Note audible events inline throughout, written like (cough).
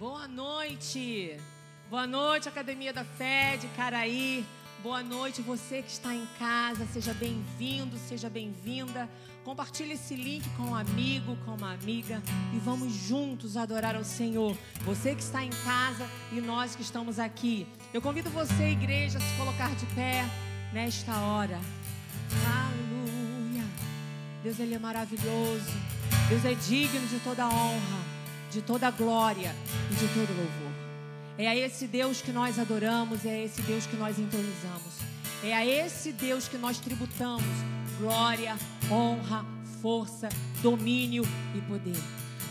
Boa noite. Boa noite, Academia da Fé de Caraí. Boa noite, você que está em casa. Seja bem-vindo, seja bem-vinda. Compartilhe esse link com um amigo, com uma amiga e vamos juntos adorar ao Senhor. Você que está em casa e nós que estamos aqui. Eu convido você, igreja, a se colocar de pé nesta hora. Aleluia. Deus, Ele é maravilhoso. Deus é digno de toda honra, de toda glória e de todo louvor. É a esse Deus que nós adoramos, é a esse Deus que nós entronizamos. É a esse Deus que nós tributamos glória, honra, força, domínio e poder.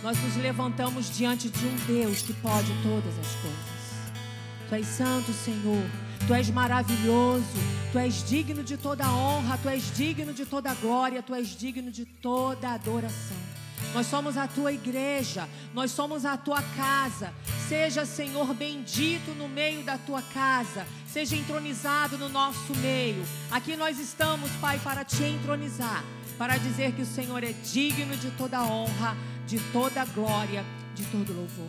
Nós nos levantamos diante de um Deus que pode todas as coisas. Tu és santo, Senhor. Tu és maravilhoso. Tu és digno de toda honra. Tu és digno de toda glória. Tu és digno de toda adoração. Nós somos a tua igreja, nós somos a tua casa. Seja, Senhor, bendito no meio da tua casa, seja entronizado no nosso meio. Aqui nós estamos, Pai, para te entronizar, para dizer que o Senhor é digno de toda honra, de toda glória, de todo louvor.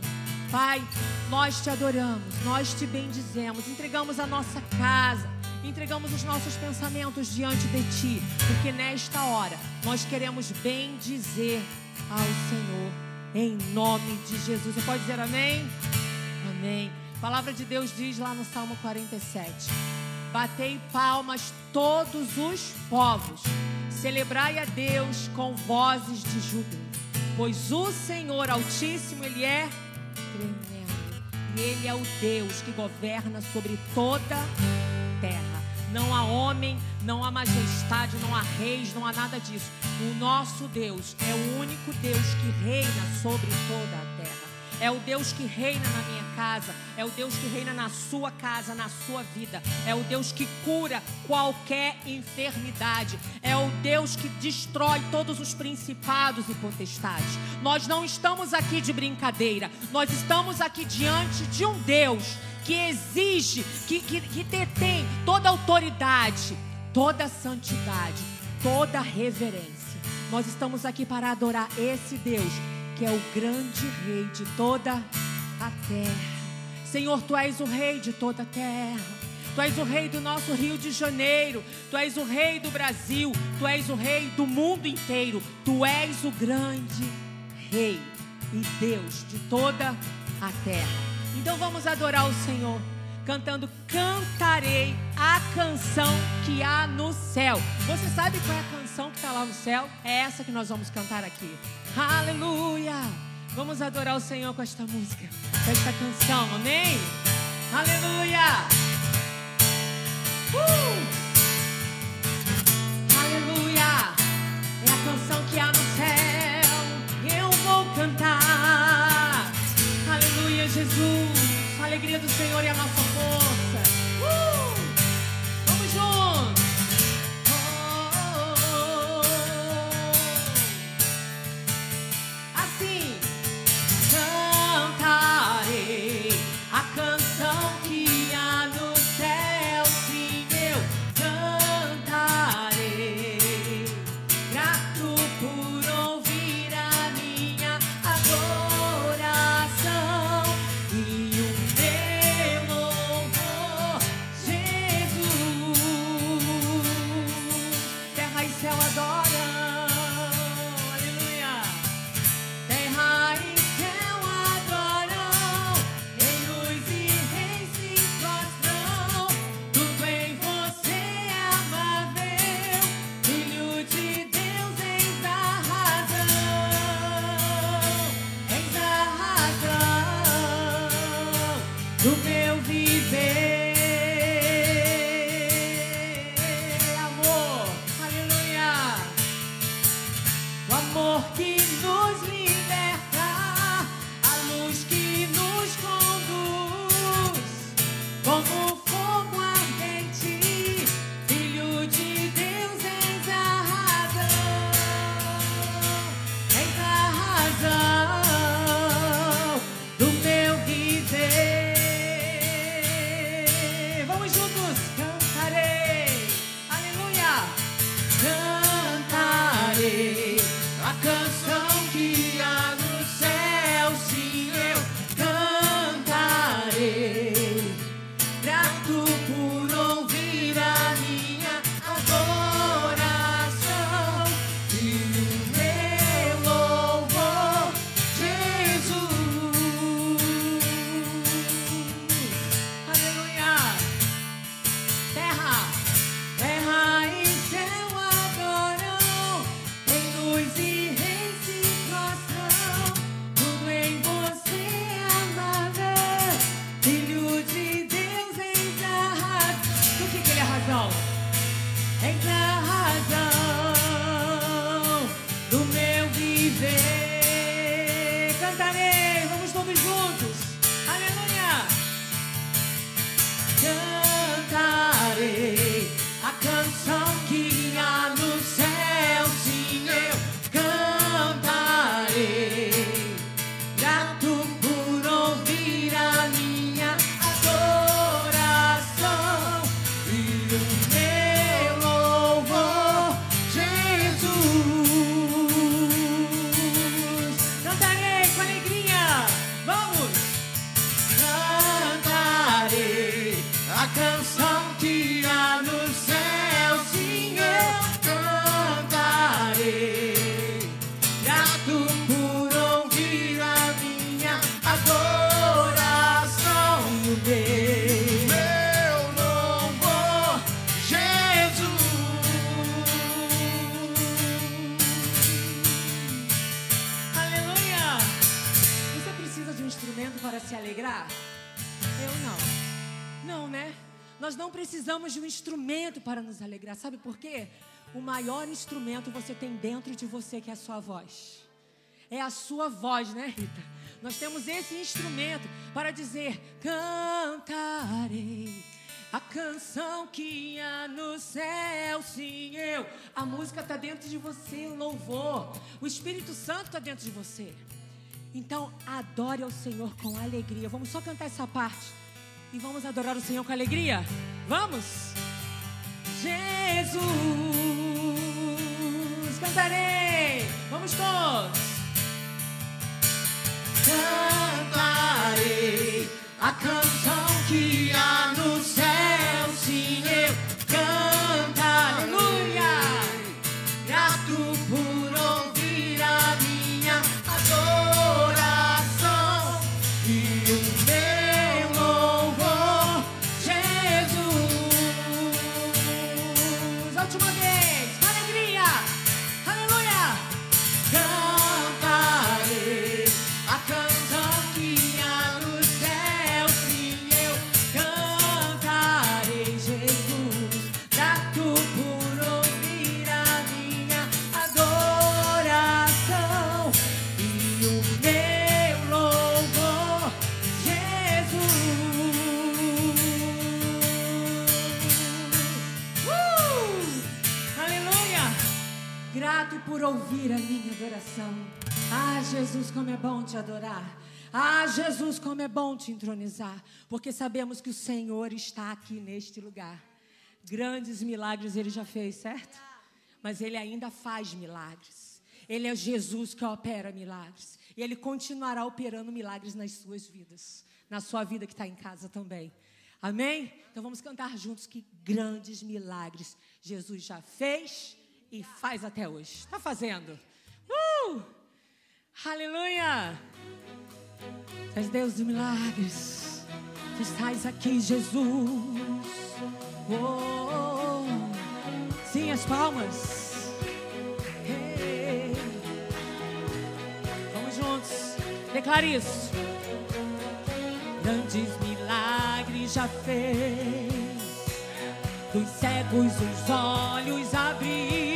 Pai, nós te adoramos, nós te bendizemos, entregamos a nossa casa, entregamos os nossos pensamentos diante de Ti, porque nesta hora nós queremos bendizer ao Senhor, em nome de Jesus. Você pode dizer amém? Amém. A palavra de Deus diz lá no Salmo 47: Batei palmas todos os povos, celebrai a Deus com vozes de júbilo, pois o Senhor Altíssimo, Ele é tremendo, e Ele é o Deus que governa sobre toda a terra. Não há homem, não há majestade, não há reis, não há nada disso. O nosso Deus é o único Deus que reina sobre toda a terra. É o Deus que reina na minha casa, é o Deus que reina na sua casa, na sua vida. É o Deus que cura qualquer enfermidade. É o Deus que destrói todos os principados e potestades. Nós não estamos aqui de brincadeira, nós estamos aqui diante de um Deus que exige, que, que, que detém toda autoridade, toda santidade, toda reverência. Nós estamos aqui para adorar esse Deus, que é o grande Rei de toda a terra. Senhor, tu és o Rei de toda a terra. Tu és o Rei do nosso Rio de Janeiro. Tu és o Rei do Brasil. Tu és o Rei do mundo inteiro. Tu és o grande Rei e Deus de toda a terra. Então vamos adorar o Senhor cantando Cantarei a canção que há no céu. Você sabe qual é a canção que está lá no céu? É essa que nós vamos cantar aqui. Aleluia! Vamos adorar o Senhor com esta música, com esta canção, amém? Aleluia! Uh! Aleluia! É a canção que há no do Senhor e a nossa Cantarei precisamos de um instrumento para nos alegrar. Sabe por quê? O maior instrumento você tem dentro de você, que é a sua voz. É a sua voz, né, Rita? Nós temos esse instrumento para dizer: cantarei a canção que há no céu, sim, eu. A música está dentro de você, o louvor. O Espírito Santo está dentro de você. Então, adore ao Senhor com alegria. Vamos só cantar essa parte. E vamos adorar o Senhor com alegria? Vamos? Jesus, cantarei. Vamos todos. Cantarei a canção que há ouvir a minha adoração. Ah, Jesus, como é bom te adorar. Ah, Jesus, como é bom te entronizar. Porque sabemos que o Senhor está aqui neste lugar. Grandes milagres ele já fez, certo? Mas ele ainda faz milagres. Ele é Jesus que opera milagres. E ele continuará operando milagres nas suas vidas. Na sua vida que está em casa também. Amém? Então vamos cantar juntos que grandes milagres Jesus já fez e faz até hoje. Está fazendo. Uh! Aleluia! És Deus de milagres. Tu estás aqui, Jesus. Oh, sim, as palmas. Hey. Vamos juntos. Declare isso. Grandes milagres já fez. Dos cegos os olhos abriu.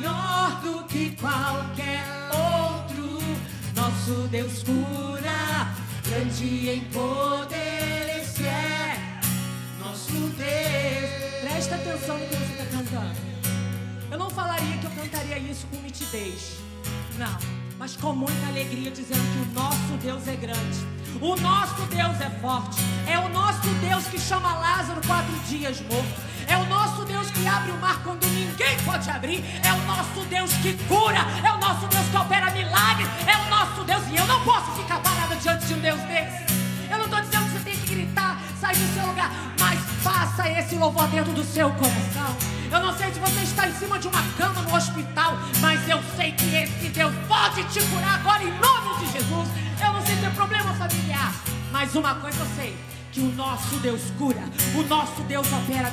know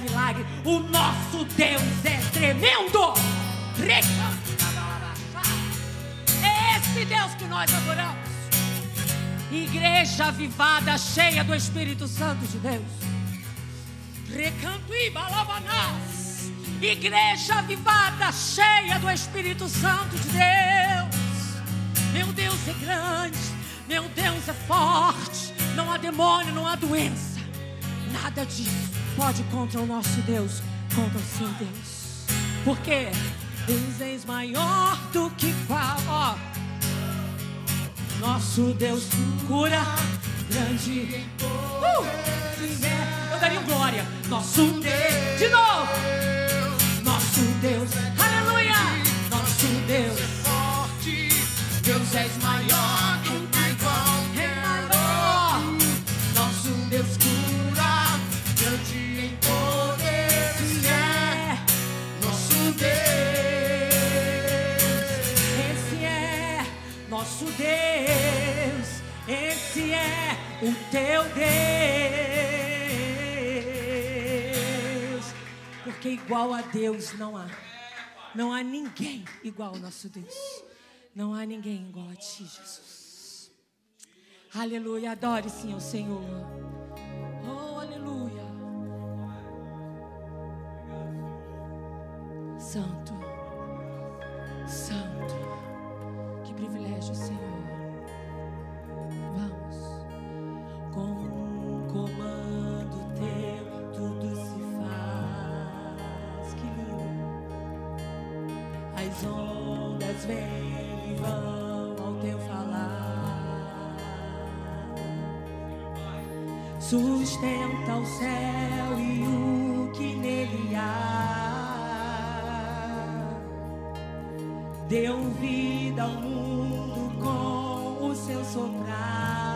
milagre. O nosso Deus é tremendo. É esse Deus que nós adoramos. Igreja avivada, cheia do Espírito Santo de Deus. Recanto e balabanás. Igreja avivada, cheia do Espírito Santo de Deus. Meu Deus é grande, meu Deus é forte. Não há demônio, não há doença. Nada disso pode contra o nosso Deus, contra o seu Deus. Porque Deus és maior do que qual, ó. Nosso Deus cura grande. Uh! É, eu daria glória. Nosso Deus, de novo. Nosso Deus é o teu Deus. Porque igual a Deus não há. Não há ninguém igual ao nosso Deus. Não há ninguém igual a ti, Jesus. Aleluia. Adore sim ao Senhor. Oh, aleluia. Santo. Santo. Que privilégio, Senhor. sustenta o céu e o que nele há. Deu vida ao mundo com o seu soprar.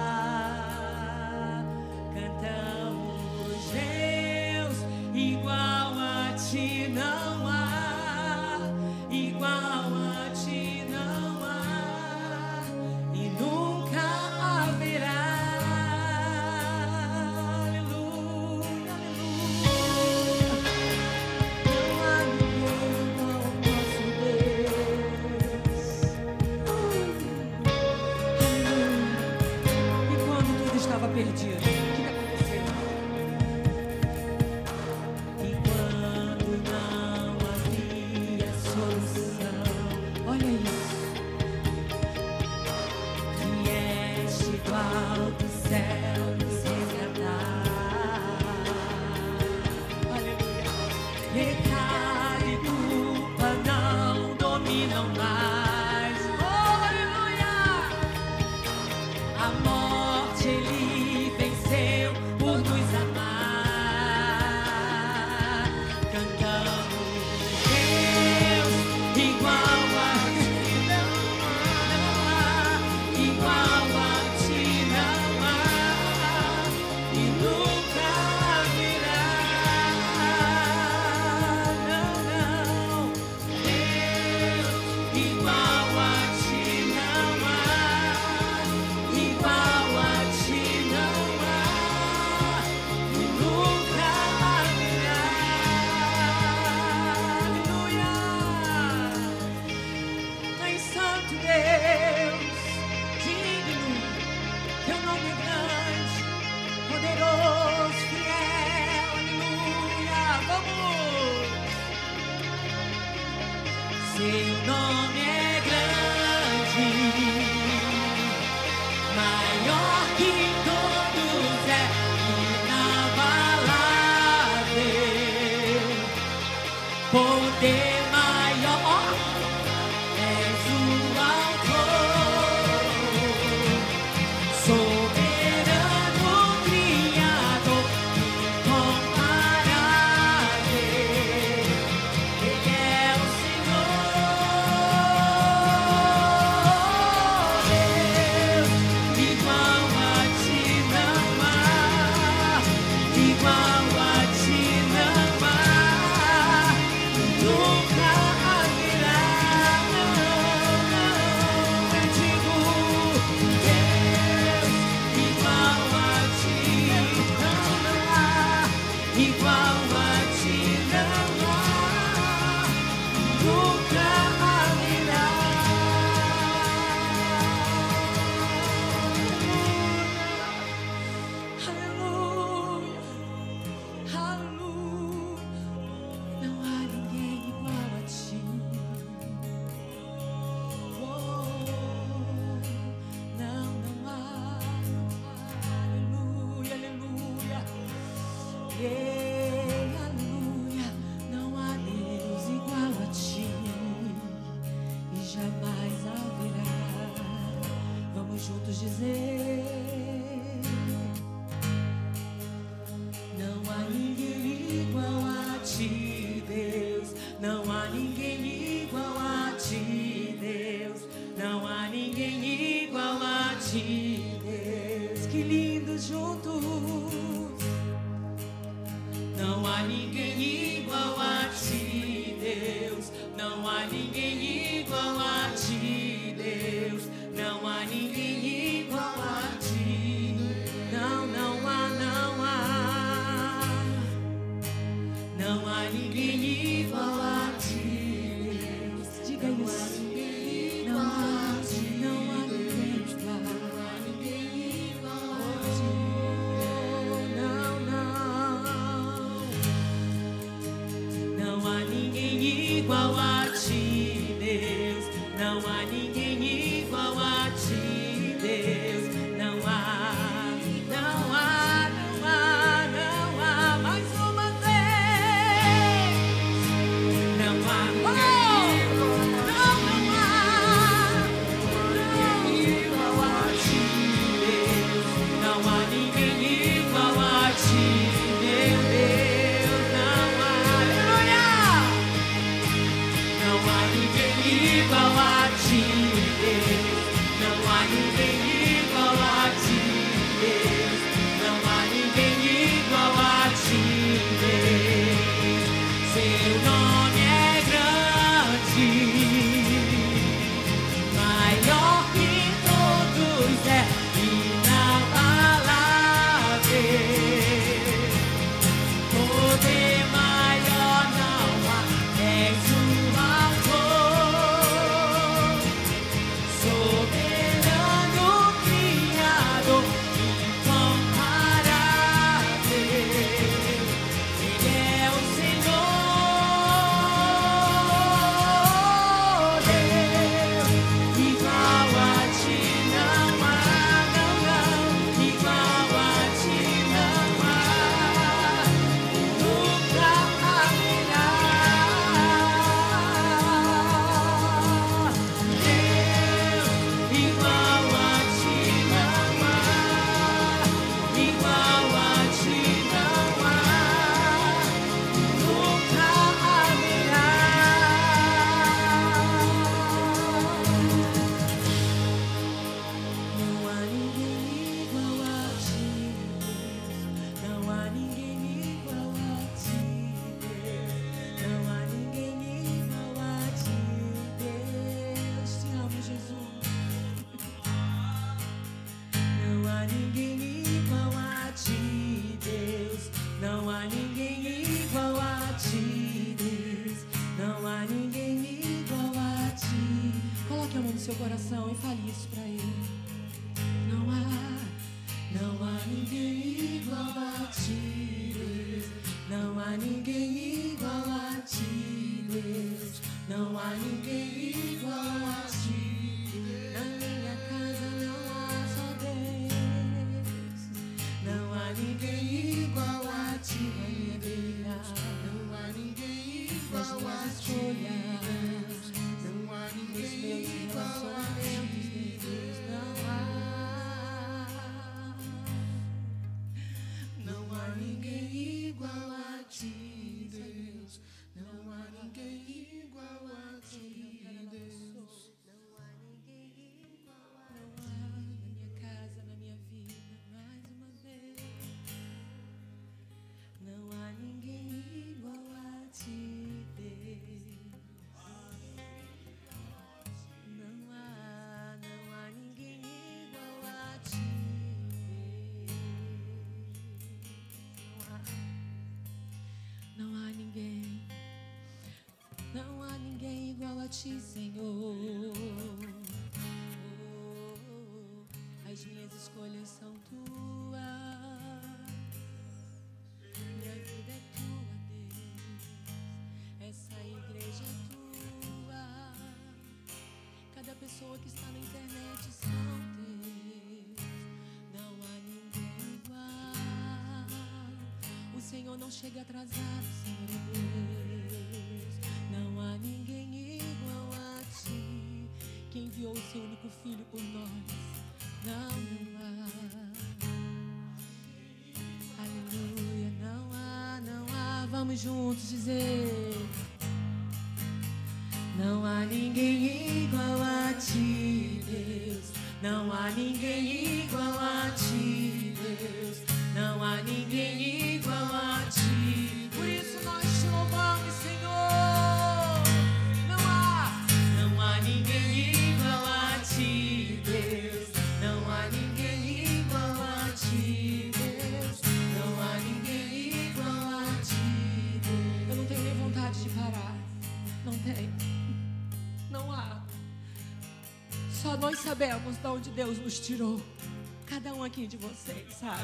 Não há ninguém igual a ti, Senhor. Oh, as minhas escolhas são tuas. Minha vida é tua, Deus. Essa igreja é tua. Cada pessoa que está na internet são teus. Não há ninguém igual. O Senhor não chega atrasado, Senhor Deus. Que enviou o seu único filho por nós. Não, há. Aleluia, não há, não há. Vamos juntos dizer. Não há ninguém igual a ti, Deus. Não há ninguém igual a ti, onde Deus nos tirou. Cada um aqui de vocês, sabe?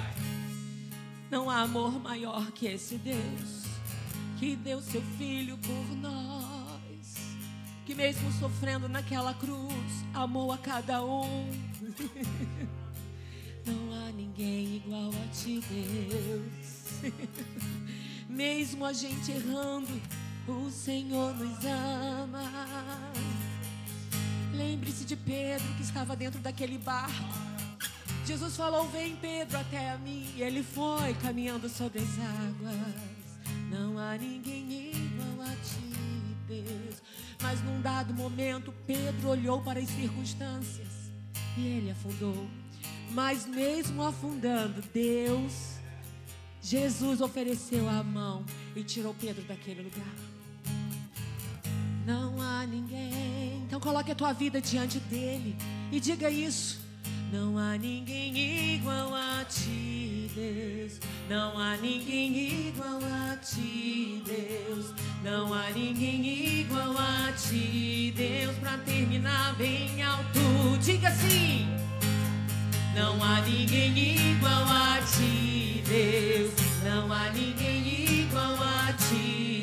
Não há amor maior que esse Deus que deu seu filho por nós. Que mesmo sofrendo naquela cruz, amou a cada um. (laughs) Não há ninguém igual a ti, Deus. (laughs) Mesmo a gente errando, o Senhor nos ama. Lembre-se de Pedro que estava dentro daquele barco. Jesus falou: Vem, Pedro, até a mim. E ele foi caminhando sobre as águas. Não há ninguém igual a ti, Deus. Mas num dado momento, Pedro olhou para as circunstâncias e ele afundou. Mas mesmo afundando, Deus, Jesus ofereceu a mão e tirou Pedro daquele lugar. Não há ninguém. Então coloque a tua vida diante dele e diga isso. Não há ninguém igual a ti, Deus. Não há ninguém igual a ti, Deus. Não há ninguém igual a ti, Deus. Pra terminar bem alto, diga assim. Não há ninguém igual a ti, Deus. Não há ninguém igual a ti,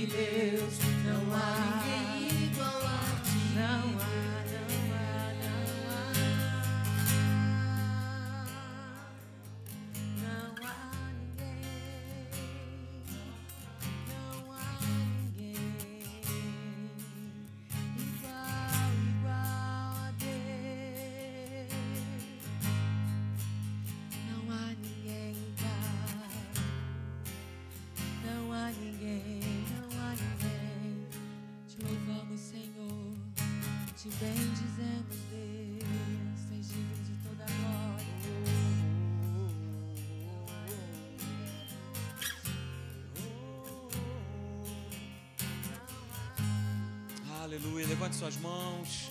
Aleluia. Levante suas mãos.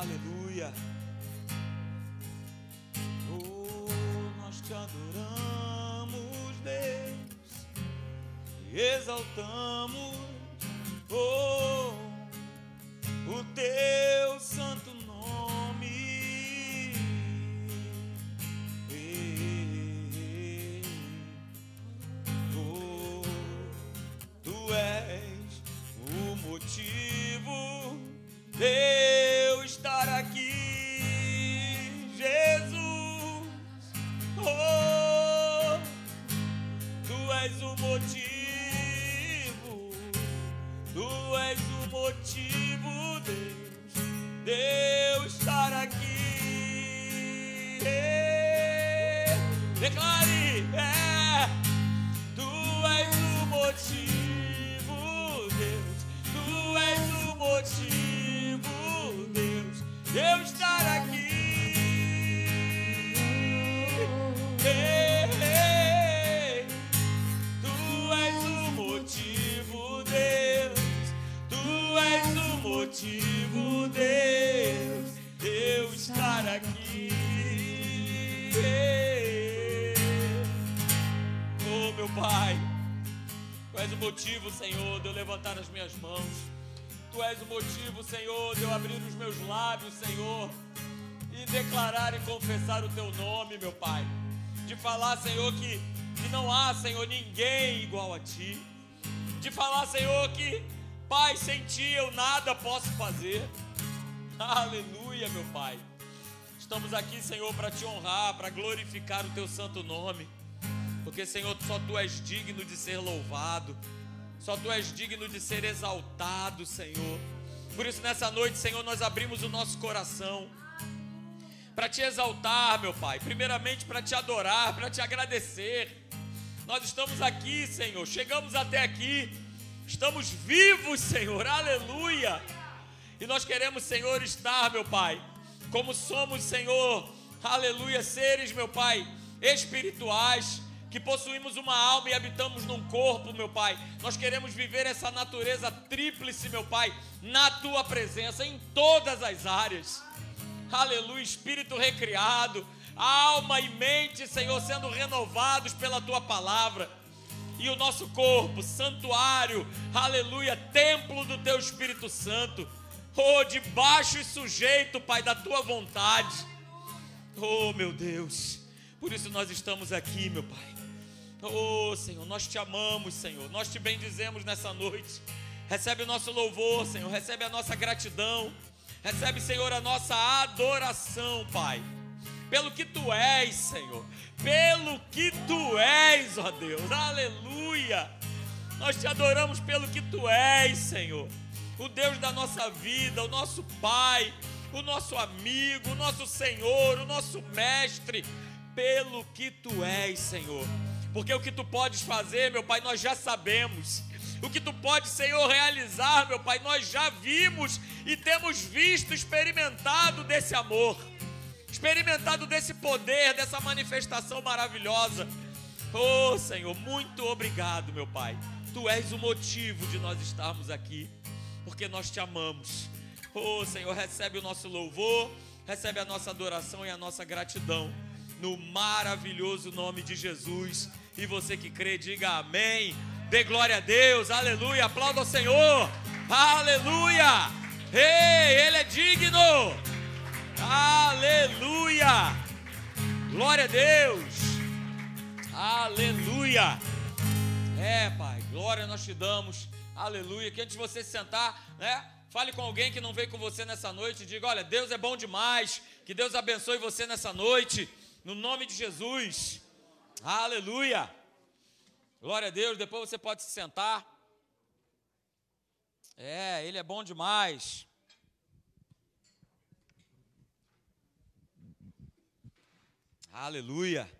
Aleluia. Oh, nós te adoramos, Deus. Exaltamos. Levantar as minhas mãos. Tu és o motivo, Senhor, de eu abrir os meus lábios, Senhor, e declarar e confessar o Teu nome, meu Pai. De falar, Senhor, que, que não há, Senhor, ninguém igual a Ti. De falar, Senhor, que, Pai, sem Ti eu nada posso fazer. Aleluia, meu Pai. Estamos aqui, Senhor, para te honrar, para glorificar o Teu santo nome. Porque, Senhor, só Tu és digno de ser louvado. Só Tu és digno de ser exaltado, Senhor. Por isso, nessa noite, Senhor, nós abrimos o nosso coração para te exaltar, meu Pai. Primeiramente, para te adorar, para te agradecer. Nós estamos aqui, Senhor. Chegamos até aqui. Estamos vivos, Senhor. Aleluia. E nós queremos, Senhor, estar, meu Pai, como somos, Senhor. Aleluia, seres, meu Pai, espirituais que possuímos uma alma e habitamos num corpo, meu Pai. Nós queremos viver essa natureza tríplice, meu Pai, na tua presença, em todas as áreas. Aleluia, espírito recriado, alma e mente, Senhor, sendo renovados pela tua palavra. E o nosso corpo, santuário, aleluia, templo do teu Espírito Santo. Oh, debaixo e sujeito, Pai, da tua vontade. Oh, meu Deus. Por isso nós estamos aqui, meu Pai. Oh, Senhor, nós te amamos, Senhor. Nós te bendizemos nessa noite. Recebe o nosso louvor, Senhor. Recebe a nossa gratidão. Recebe, Senhor, a nossa adoração, Pai. Pelo que tu és, Senhor. Pelo que tu és, ó Deus. Aleluia. Nós te adoramos pelo que tu és, Senhor. O Deus da nossa vida, o nosso Pai, o nosso amigo, o nosso Senhor, o nosso mestre, pelo que tu és, Senhor. Porque o que tu podes fazer, meu Pai, nós já sabemos. O que tu podes, Senhor, realizar, meu Pai, nós já vimos e temos visto, experimentado desse amor, experimentado desse poder, dessa manifestação maravilhosa. Oh, Senhor, muito obrigado, meu Pai. Tu és o motivo de nós estarmos aqui, porque nós te amamos. Oh, Senhor, recebe o nosso louvor, recebe a nossa adoração e a nossa gratidão, no maravilhoso nome de Jesus. E você que crê, diga amém. Dê glória a Deus, aleluia. Aplauda o Senhor, aleluia. Ei, Ele é digno, aleluia. Glória a Deus, aleluia. É, Pai, glória nós te damos, aleluia. Que antes de você se sentar, né? Fale com alguém que não veio com você nessa noite. Diga: Olha, Deus é bom demais. Que Deus abençoe você nessa noite. No nome de Jesus. Aleluia. Glória a Deus. Depois você pode se sentar. É, Ele é bom demais. Aleluia.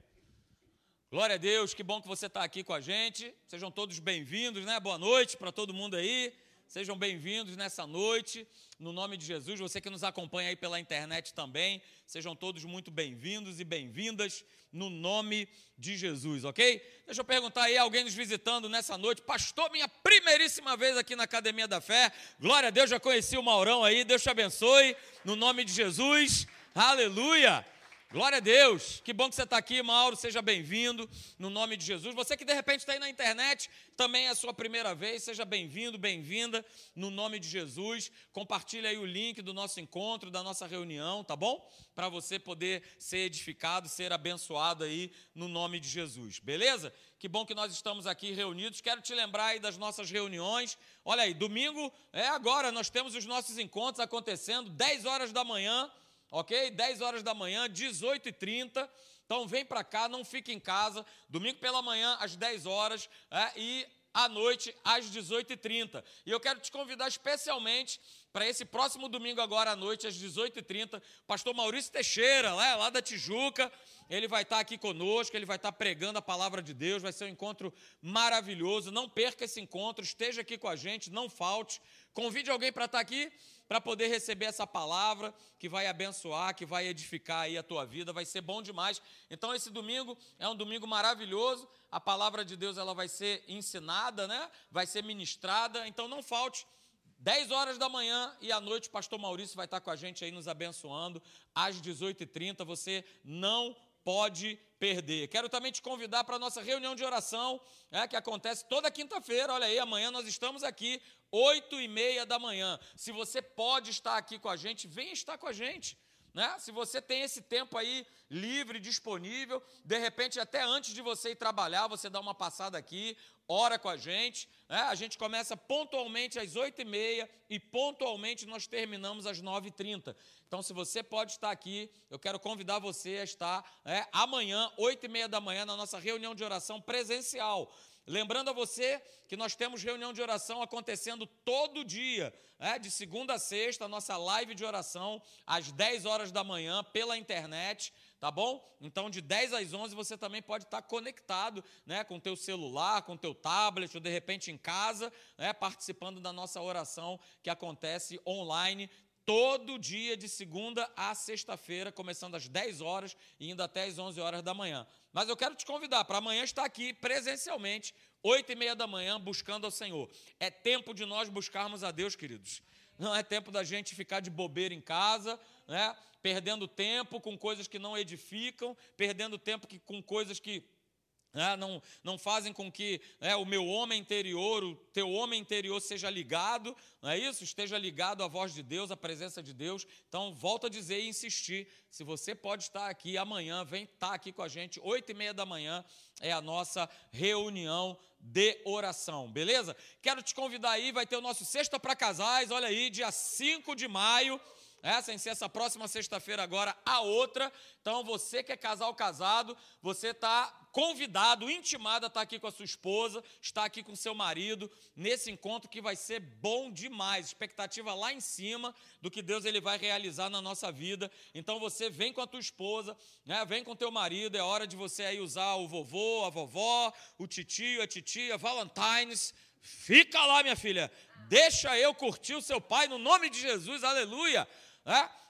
Glória a Deus, que bom que você está aqui com a gente. Sejam todos bem-vindos, né? Boa noite para todo mundo aí. Sejam bem-vindos nessa noite, no nome de Jesus. Você que nos acompanha aí pela internet também, sejam todos muito bem-vindos e bem-vindas no nome de Jesus, ok? Deixa eu perguntar aí, alguém nos visitando nessa noite, pastor, minha primeiríssima vez aqui na Academia da Fé. Glória a Deus, já conheci o Maurão aí, Deus te abençoe, no nome de Jesus. Aleluia. Glória a Deus, que bom que você está aqui, Mauro, seja bem-vindo, no nome de Jesus. Você que de repente está aí na internet, também é a sua primeira vez, seja bem-vindo, bem-vinda, no nome de Jesus. Compartilhe aí o link do nosso encontro, da nossa reunião, tá bom? Para você poder ser edificado, ser abençoado aí, no nome de Jesus, beleza? Que bom que nós estamos aqui reunidos. Quero te lembrar aí das nossas reuniões. Olha aí, domingo é agora, nós temos os nossos encontros acontecendo, 10 horas da manhã ok? 10 horas da manhã, 18h30. Então vem para cá, não fique em casa. Domingo pela manhã, às 10 horas. É, e à noite, às 18h30. E eu quero te convidar especialmente para esse próximo domingo, agora à noite, às 18h30, pastor Maurício Teixeira, lá, lá da Tijuca, ele vai estar aqui conosco, ele vai estar pregando a palavra de Deus, vai ser um encontro maravilhoso. Não perca esse encontro, esteja aqui com a gente, não falte. Convide alguém para estar aqui, para poder receber essa palavra que vai abençoar, que vai edificar aí a tua vida, vai ser bom demais. Então esse domingo é um domingo maravilhoso. A palavra de Deus ela vai ser ensinada, né? Vai ser ministrada, então não falte. 10 horas da manhã e à noite o pastor Maurício vai estar com a gente aí nos abençoando. Às 18h30, você não pode perder. Quero também te convidar para a nossa reunião de oração, né, que acontece toda quinta-feira. Olha aí, amanhã nós estamos aqui, oito e meia da manhã. Se você pode estar aqui com a gente, vem estar com a gente. Né? Se você tem esse tempo aí livre, disponível, de repente até antes de você ir trabalhar, você dá uma passada aqui, ora com a gente. Né? A gente começa pontualmente às 8h30 e pontualmente nós terminamos às 9h30. Então, se você pode estar aqui, eu quero convidar você a estar né, amanhã, 8h30 da manhã, na nossa reunião de oração presencial. Lembrando a você que nós temos reunião de oração acontecendo todo dia, né, de segunda a sexta, nossa live de oração, às 10 horas da manhã, pela internet tá bom? Então, de 10 às 11, você também pode estar conectado né, com o teu celular, com o teu tablet, ou de repente em casa, né, participando da nossa oração que acontece online todo dia, de segunda a sexta-feira, começando às 10 horas e indo até às 11 horas da manhã. Mas eu quero te convidar para amanhã estar aqui presencialmente, 8 e meia da manhã, buscando ao Senhor. É tempo de nós buscarmos a Deus, queridos. Não é tempo da gente ficar de bobeira em casa, né? perdendo tempo com coisas que não edificam, perdendo tempo que, com coisas que né, não, não fazem com que né, o meu homem interior, o teu homem interior seja ligado, não é isso? Esteja ligado à voz de Deus, à presença de Deus. Então, volto a dizer e insistir: se você pode estar aqui amanhã, vem estar aqui com a gente, oito e meia da manhã é a nossa reunião de oração, beleza? Quero te convidar aí, vai ter o nosso Sexta para Casais, olha aí, dia 5 de maio essa sem ser essa próxima sexta-feira agora, a outra. Então, você que é casal casado, você está convidado, intimado a estar tá aqui com a sua esposa, estar aqui com seu marido, nesse encontro que vai ser bom demais. Expectativa lá em cima do que Deus ele vai realizar na nossa vida. Então, você vem com a tua esposa, né? vem com teu marido, é hora de você aí usar o vovô, a vovó, o titio, a titia, Valentines. Fica lá, minha filha. Deixa eu curtir o seu pai no nome de Jesus, aleluia.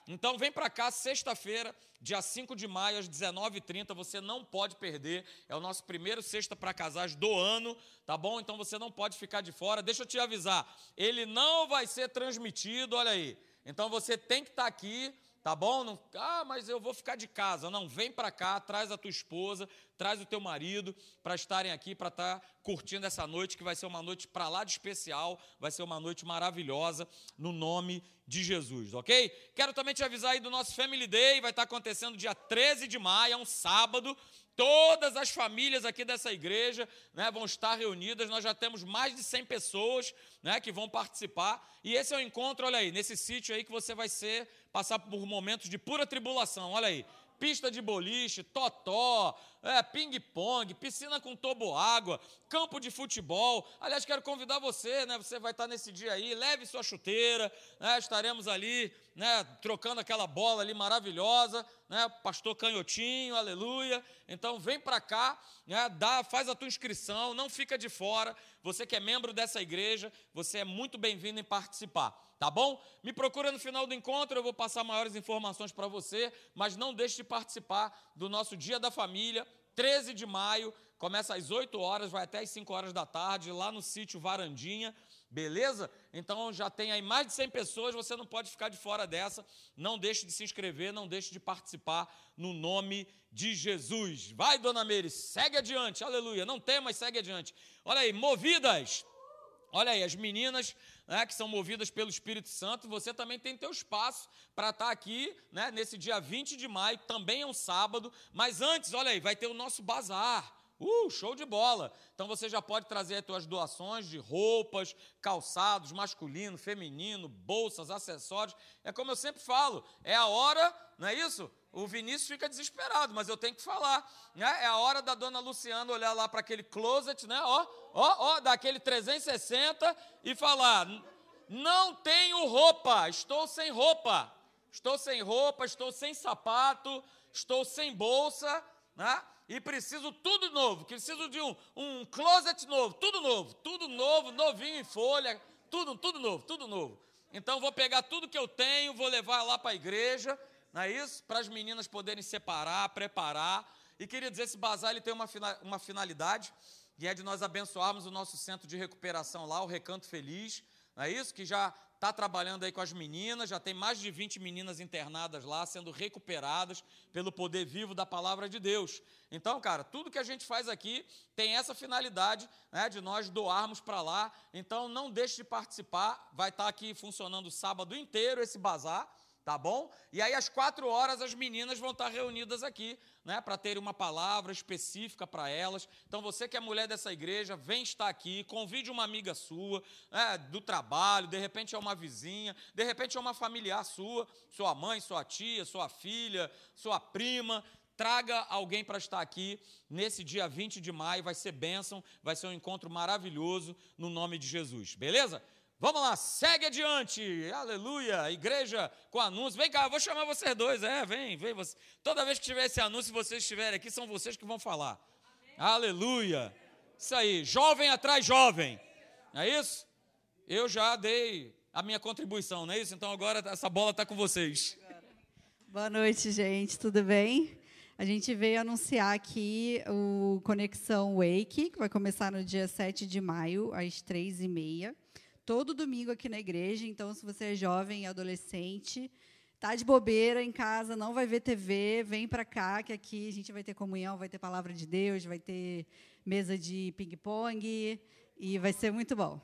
Então vem para cá sexta-feira, dia 5 de maio, às 19h30, você não pode perder. É o nosso primeiro sexta para casais do ano, tá bom? Então você não pode ficar de fora. Deixa eu te avisar, ele não vai ser transmitido, olha aí. Então você tem que estar tá aqui tá bom? Não, ah, mas eu vou ficar de casa. Não, vem para cá, traz a tua esposa, traz o teu marido para estarem aqui, para estar tá curtindo essa noite, que vai ser uma noite para lá de especial, vai ser uma noite maravilhosa, no nome de Jesus, ok? Quero também te avisar aí do nosso Family Day, vai estar tá acontecendo dia 13 de maio, é um sábado. Todas as famílias aqui dessa igreja né, vão estar reunidas. Nós já temos mais de 100 pessoas né, que vão participar. E esse é o encontro, olha aí, nesse sítio aí que você vai ser passar por momentos de pura tribulação. Olha aí, pista de boliche, totó, é, ping-pong, piscina com toboágua, campo de futebol. Aliás, quero convidar você, né? Você vai estar nesse dia aí, leve sua chuteira, né? Estaremos ali, né? Trocando aquela bola ali maravilhosa, né? Pastor Canhotinho, aleluia. Então vem para cá, né? Dá, faz a tua inscrição, não fica de fora. Você que é membro dessa igreja, você é muito bem-vindo em participar tá bom? Me procura no final do encontro, eu vou passar maiores informações para você, mas não deixe de participar do nosso Dia da Família, 13 de maio, começa às 8 horas, vai até às 5 horas da tarde, lá no sítio Varandinha, beleza? Então já tem aí mais de 100 pessoas, você não pode ficar de fora dessa, não deixe de se inscrever, não deixe de participar no nome de Jesus. Vai, dona Meire, segue adiante, aleluia, não tem, mas segue adiante. Olha aí, movidas, olha aí, as meninas né, que são movidas pelo Espírito Santo, você também tem teu espaço para estar tá aqui, né, nesse dia 20 de maio, também é um sábado, mas antes, olha aí, vai ter o nosso bazar. Uh, show de bola! Então você já pode trazer as suas doações de roupas, calçados, masculino, feminino, bolsas, acessórios. É como eu sempre falo, é a hora, não é isso? O Vinícius fica desesperado, mas eu tenho que falar. Né? É a hora da dona Luciana olhar lá para aquele closet, né? Ó, ó, ó, daquele 360 e falar: não tenho roupa, estou sem roupa. Estou sem roupa, estou sem sapato, estou sem bolsa, né? E preciso tudo novo, preciso de um, um closet novo, tudo novo, tudo novo, novinho em folha, tudo, tudo novo, tudo novo. Então vou pegar tudo que eu tenho, vou levar lá para a igreja, não é isso? Para as meninas poderem separar, preparar. E queria dizer, esse bazar ele tem uma, uma finalidade, e é de nós abençoarmos o nosso centro de recuperação lá, o Recanto Feliz, não é isso? Que já está trabalhando aí com as meninas, já tem mais de 20 meninas internadas lá, sendo recuperadas pelo poder vivo da palavra de Deus. Então, cara, tudo que a gente faz aqui tem essa finalidade né, de nós doarmos para lá. Então, não deixe de participar, vai estar tá aqui funcionando o sábado inteiro esse bazar tá bom? E aí às quatro horas as meninas vão estar reunidas aqui, né, para ter uma palavra específica para elas. Então você que é mulher dessa igreja, vem estar aqui, convide uma amiga sua, né, do trabalho, de repente é uma vizinha, de repente é uma familiar sua, sua mãe, sua tia, sua filha, sua prima. Traga alguém para estar aqui nesse dia 20 de maio, vai ser bênção, vai ser um encontro maravilhoso no nome de Jesus, beleza? Vamos lá, segue adiante. Aleluia. Igreja com anúncio. Vem cá, vou chamar vocês dois. É, vem, vem. Você. Toda vez que tiver esse anúncio, vocês estiverem aqui, são vocês que vão falar. Amém. Aleluia. Isso aí. Jovem atrás jovem. Não é isso? Eu já dei a minha contribuição, não é isso? Então agora essa bola está com vocês. Boa noite, gente. Tudo bem? A gente veio anunciar aqui o Conexão Wake, que vai começar no dia 7 de maio, às 3h30 todo domingo aqui na igreja. Então, se você é jovem e adolescente, tá de bobeira em casa, não vai ver TV, vem para cá, que aqui a gente vai ter comunhão, vai ter palavra de Deus, vai ter mesa de ping-pong e vai ser muito bom.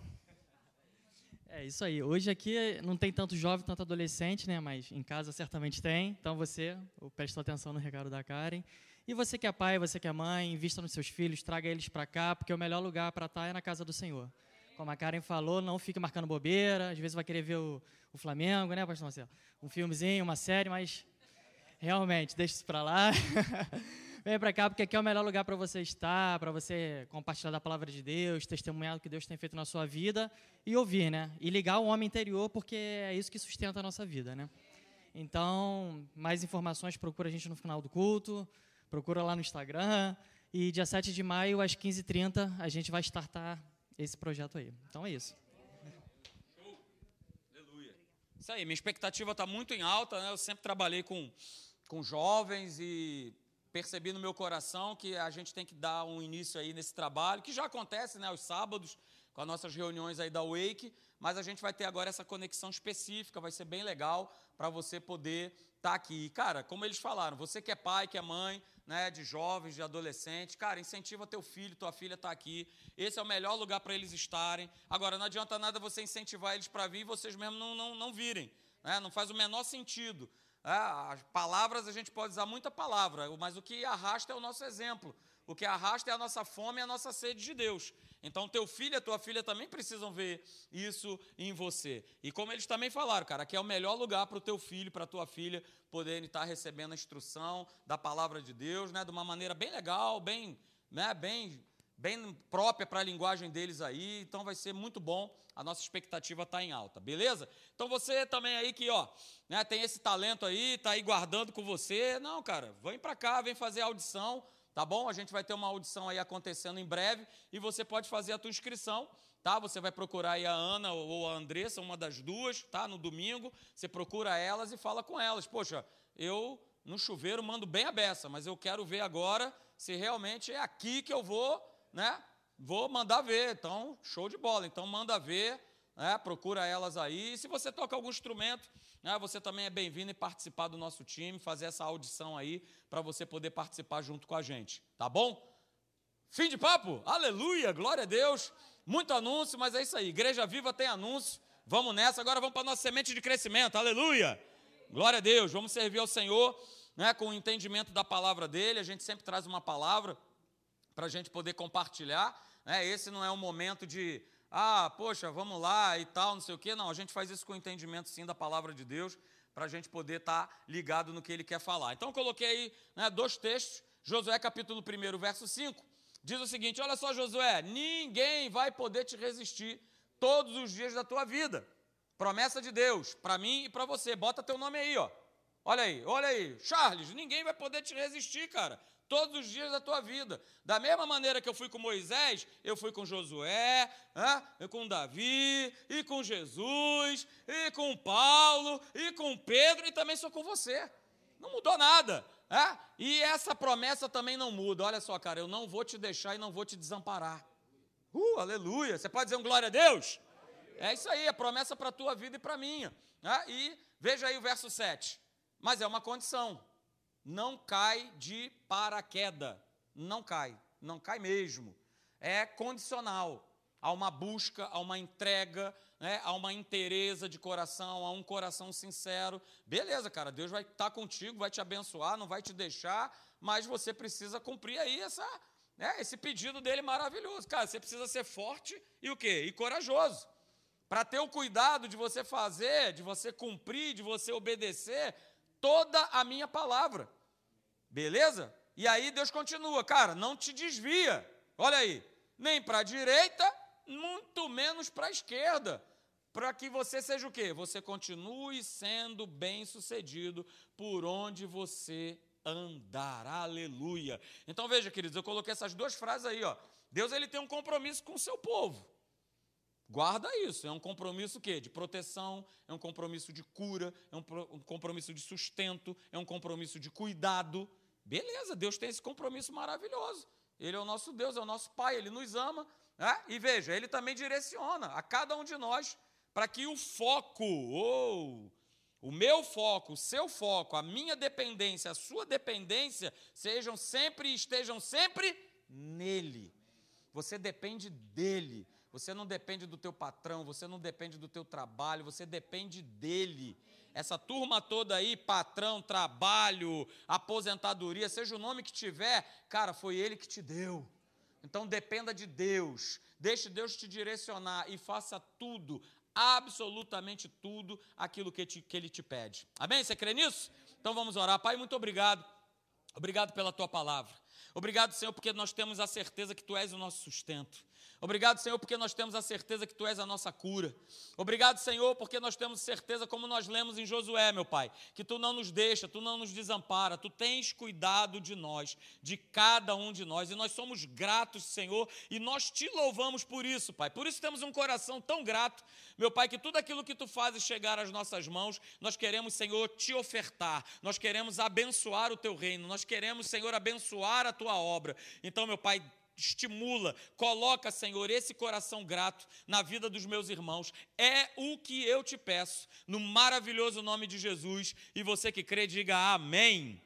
É isso aí. Hoje aqui não tem tanto jovem, tanto adolescente, né? Mas em casa certamente tem. Então você, presta atenção no recado da Karen. E você que é pai, você que é mãe, invista nos seus filhos, traga eles para cá, porque o melhor lugar para estar é na casa do Senhor como a Karen falou, não fique marcando bobeira. Às vezes vai querer ver o, o Flamengo, né, Pastor Marcelo? Um filmezinho, uma série, mas realmente, deixa isso para lá. (laughs) Vem para cá, porque aqui é o melhor lugar para você estar, para você compartilhar da palavra de Deus, testemunhar o que Deus tem feito na sua vida e ouvir, né? E ligar o homem interior, porque é isso que sustenta a nossa vida, né? Então, mais informações, procura a gente no final do culto, procura lá no Instagram. E dia 7 de maio, às 15h30, a gente vai startar esse projeto aí. Então é isso. Aleluia. Isso aí, minha expectativa está muito em alta, né? Eu sempre trabalhei com, com jovens e percebi no meu coração que a gente tem que dar um início aí nesse trabalho, que já acontece, né, aos sábados, com as nossas reuniões aí da Wake, mas a gente vai ter agora essa conexão específica, vai ser bem legal para você poder estar tá aqui. E, cara, como eles falaram, você que é pai, que é mãe, né, de jovens, de adolescentes, cara, incentiva teu filho, tua filha está aqui. Esse é o melhor lugar para eles estarem. Agora, não adianta nada você incentivar eles para vir e vocês mesmo não, não, não virem. Né? Não faz o menor sentido. É, as palavras, a gente pode usar muita palavra, mas o que arrasta é o nosso exemplo. O que arrasta é a nossa fome e a nossa sede de Deus. Então, teu filho e a tua filha também precisam ver isso em você. E como eles também falaram, cara, aqui é o melhor lugar para o teu filho, para a tua filha poderem estar recebendo a instrução da palavra de Deus, né, de uma maneira bem legal, bem, né, bem, bem própria para a linguagem deles aí. Então, vai ser muito bom. A nossa expectativa está em alta, beleza? Então, você também aí que, ó, né, tem esse talento aí, está aí guardando com você. Não, cara, vem para cá, vem fazer a audição tá bom? A gente vai ter uma audição aí acontecendo em breve e você pode fazer a tua inscrição, tá? Você vai procurar aí a Ana ou a Andressa, uma das duas, tá? No domingo, você procura elas e fala com elas. Poxa, eu no chuveiro mando bem a beça, mas eu quero ver agora se realmente é aqui que eu vou, né? Vou mandar ver. Então, show de bola. Então, manda ver, né? Procura elas aí. E se você toca algum instrumento, né, você também é bem-vindo e participar do nosso time, fazer essa audição aí para você poder participar junto com a gente, tá bom? Fim de papo? Aleluia, glória a Deus. Muito anúncio, mas é isso aí. Igreja Viva tem anúncio. Vamos nessa. Agora vamos para a nossa semente de crescimento. Aleluia. Glória a Deus. Vamos servir ao Senhor né, com o entendimento da palavra dele. A gente sempre traz uma palavra para a gente poder compartilhar. Né? Esse não é um momento de, ah, poxa, vamos lá e tal, não sei o quê. Não, a gente faz isso com o entendimento sim da palavra de Deus para a gente poder estar ligado no que ele quer falar. Então, coloquei aí né, dois textos. Josué, capítulo 1, verso 5, diz o seguinte: Olha só, Josué, ninguém vai poder te resistir todos os dias da tua vida. Promessa de Deus, para mim e para você. Bota teu nome aí, ó. Olha aí, olha aí. Charles, ninguém vai poder te resistir, cara todos os dias da tua vida. Da mesma maneira que eu fui com Moisés, eu fui com Josué, e com Davi, e com Jesus, e com Paulo, e com Pedro, e também sou com você. Não mudou nada. É? E essa promessa também não muda. Olha só, cara, eu não vou te deixar e não vou te desamparar. Uh, aleluia. Você pode dizer um glória a Deus? É isso aí, é promessa para a tua vida e para a minha. É? E veja aí o verso 7. Mas é uma condição não cai de paraquedas. Não cai, não cai mesmo. É condicional a uma busca, a uma entrega, né, a uma inteireza de coração, a um coração sincero. Beleza, cara, Deus vai estar contigo, vai te abençoar, não vai te deixar, mas você precisa cumprir aí essa, né, esse pedido dele maravilhoso. Cara, você precisa ser forte e o quê? E corajoso. Para ter o cuidado de você fazer, de você cumprir, de você obedecer toda a minha palavra. Beleza? E aí Deus continua, cara, não te desvia. Olha aí, nem para a direita, muito menos para a esquerda. Para que você seja o quê? Você continue sendo bem-sucedido por onde você andar. Aleluia. Então veja, queridos, eu coloquei essas duas frases aí, ó. Deus ele tem um compromisso com o seu povo. Guarda isso, é um compromisso quê? de proteção, é um compromisso de cura, é um, um compromisso de sustento, é um compromisso de cuidado. Beleza, Deus tem esse compromisso maravilhoso. Ele é o nosso Deus, é o nosso Pai, Ele nos ama. Né? E veja, Ele também direciona a cada um de nós para que o foco, ou o meu foco, o seu foco, a minha dependência, a sua dependência, sejam sempre estejam sempre nele. Você depende dele. Você não depende do teu patrão, você não depende do teu trabalho, você depende dele. Essa turma toda aí, patrão, trabalho, aposentadoria, seja o nome que tiver, cara, foi ele que te deu. Então dependa de Deus. Deixe Deus te direcionar e faça tudo, absolutamente tudo, aquilo que, te, que Ele te pede. Amém? Você crê nisso? Então vamos orar. Pai, muito obrigado. Obrigado pela tua palavra. Obrigado, Senhor, porque nós temos a certeza que tu és o nosso sustento. Obrigado, Senhor, porque nós temos a certeza que Tu és a nossa cura. Obrigado, Senhor, porque nós temos certeza, como nós lemos em Josué, meu Pai, que Tu não nos deixa, Tu não nos desampara, Tu tens cuidado de nós, de cada um de nós, e nós somos gratos, Senhor, e nós te louvamos por isso, Pai. Por isso temos um coração tão grato, meu Pai, que tudo aquilo que Tu fazes chegar às nossas mãos, nós queremos, Senhor, te ofertar, nós queremos abençoar o Teu reino, nós queremos, Senhor, abençoar a Tua obra. Então, meu Pai, estimula, coloca, Senhor, esse coração grato na vida dos meus irmãos. É o que eu te peço, no maravilhoso nome de Jesus. E você que crê, diga amém.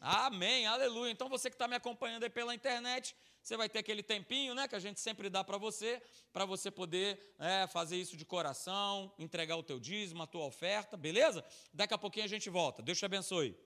Amém, aleluia. Então você que está me acompanhando aí pela internet, você vai ter aquele tempinho, né, que a gente sempre dá para você, para você poder é, fazer isso de coração, entregar o teu dízimo, a tua oferta, beleza? Daqui a pouquinho a gente volta. Deus te abençoe.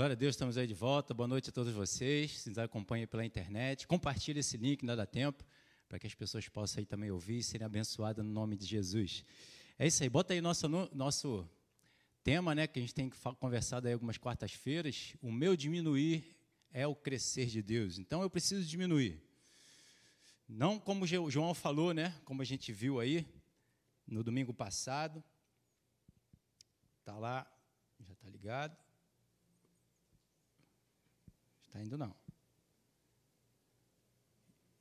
Glória a Deus, estamos aí de volta. Boa noite a todos vocês. Se nos acompanhem pela internet, compartilhe esse link, ainda dá tempo, para que as pessoas possam aí também ouvir e serem abençoadas no nome de Jesus. É isso aí. Bota aí nosso, nosso tema, né, que a gente tem conversado aí algumas quartas-feiras. O meu diminuir é o crescer de Deus. Então eu preciso diminuir. Não como o João falou, né, como a gente viu aí no domingo passado. Tá lá, já está ligado. Está indo não.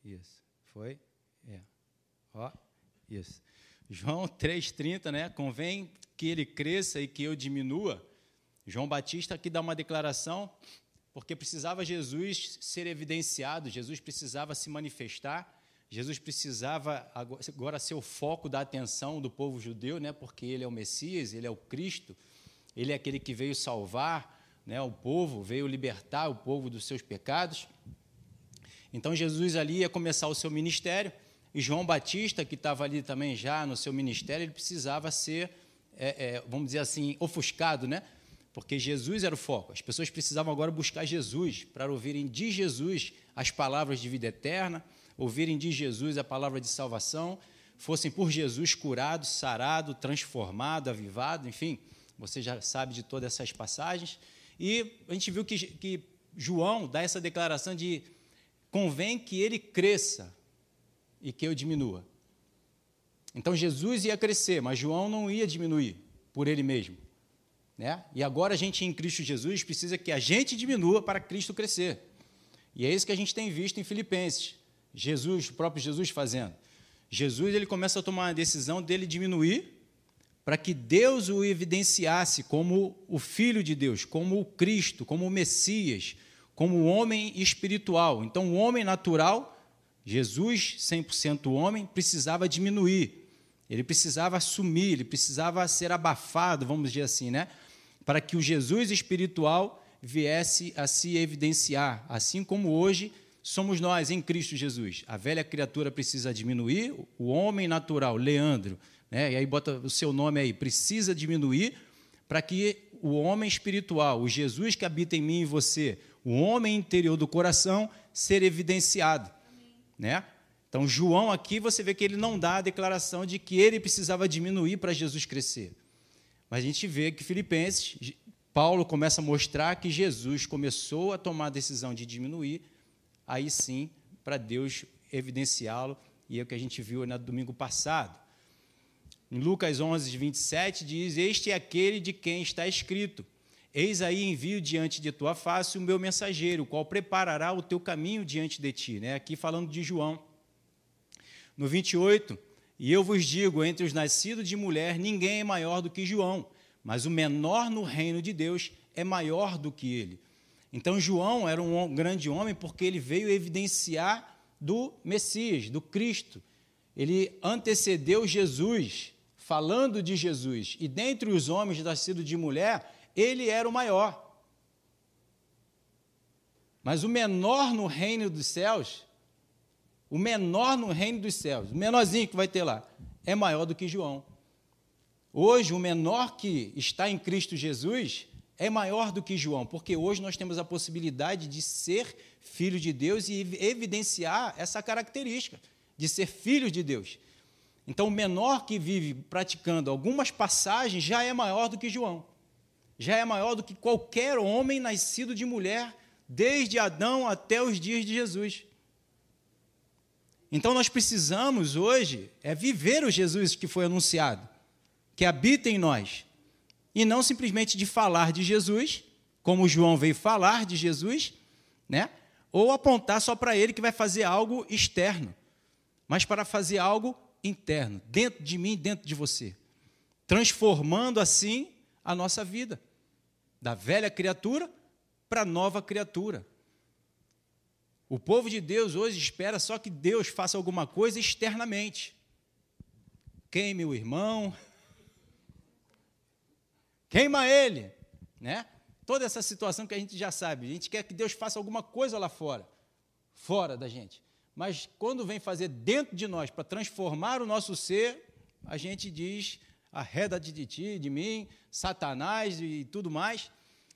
Isso. Foi? É. Ó, isso. João (laughs) 3,30, né? Convém que ele cresça e que eu diminua. João Batista aqui dá uma declaração, porque precisava Jesus ser evidenciado, Jesus precisava se manifestar, Jesus precisava agora ser o foco da atenção do povo judeu, né? Porque ele é o Messias, ele é o Cristo, ele é aquele que veio salvar, né, o povo, veio libertar o povo dos seus pecados. Então Jesus ali ia começar o seu ministério, e João Batista, que estava ali também já no seu ministério, ele precisava ser, é, é, vamos dizer assim, ofuscado, né? Porque Jesus era o foco. As pessoas precisavam agora buscar Jesus, para ouvirem de Jesus as palavras de vida eterna, ouvirem de Jesus a palavra de salvação, fossem por Jesus curados, sarados, transformados, avivados, enfim, você já sabe de todas essas passagens. E a gente viu que, que João dá essa declaração de convém que ele cresça e que eu diminua. Então Jesus ia crescer, mas João não ia diminuir por ele mesmo. Né? E agora a gente em Cristo Jesus precisa que a gente diminua para Cristo crescer. E é isso que a gente tem visto em Filipenses. Jesus, o próprio Jesus fazendo. Jesus ele começa a tomar a decisão dele diminuir para que Deus o evidenciasse como o Filho de Deus, como o Cristo, como o Messias, como o homem espiritual. Então, o homem natural, Jesus, 100% homem, precisava diminuir, ele precisava assumir, ele precisava ser abafado, vamos dizer assim, né? para que o Jesus espiritual viesse a se evidenciar, assim como hoje somos nós em Cristo Jesus. A velha criatura precisa diminuir, o homem natural, Leandro, né? e aí bota o seu nome aí, precisa diminuir para que o homem espiritual, o Jesus que habita em mim e você, o homem interior do coração, ser evidenciado. Né? Então, João aqui, você vê que ele não dá a declaração de que ele precisava diminuir para Jesus crescer. Mas a gente vê que Filipenses, Paulo começa a mostrar que Jesus começou a tomar a decisão de diminuir, aí sim, para Deus evidenciá-lo, e é o que a gente viu no domingo passado. Em Lucas 11, 27, diz: Este é aquele de quem está escrito: Eis aí envio diante de tua face o meu mensageiro, o qual preparará o teu caminho diante de ti. Né? Aqui falando de João. No 28, e eu vos digo: entre os nascidos de mulher, ninguém é maior do que João, mas o menor no reino de Deus é maior do que ele. Então, João era um grande homem porque ele veio evidenciar do Messias, do Cristo. Ele antecedeu Jesus falando de Jesus, e dentre os homens nascidos de mulher, ele era o maior. Mas o menor no reino dos céus, o menor no reino dos céus, o menorzinho que vai ter lá, é maior do que João. Hoje, o menor que está em Cristo Jesus é maior do que João, porque hoje nós temos a possibilidade de ser filho de Deus e evidenciar essa característica de ser filho de Deus. Então, o menor que vive praticando algumas passagens já é maior do que João. Já é maior do que qualquer homem nascido de mulher, desde Adão até os dias de Jesus. Então, nós precisamos hoje é viver o Jesus que foi anunciado, que habita em nós. E não simplesmente de falar de Jesus, como João veio falar de Jesus, né? ou apontar só para ele que vai fazer algo externo, mas para fazer algo interno, dentro de mim, dentro de você, transformando assim a nossa vida, da velha criatura para a nova criatura. O povo de Deus hoje espera só que Deus faça alguma coisa externamente. Queime o irmão, queima ele, né? Toda essa situação que a gente já sabe, a gente quer que Deus faça alguma coisa lá fora, fora da gente. Mas quando vem fazer dentro de nós para transformar o nosso ser, a gente diz arreda de ti, de mim, Satanás e tudo mais.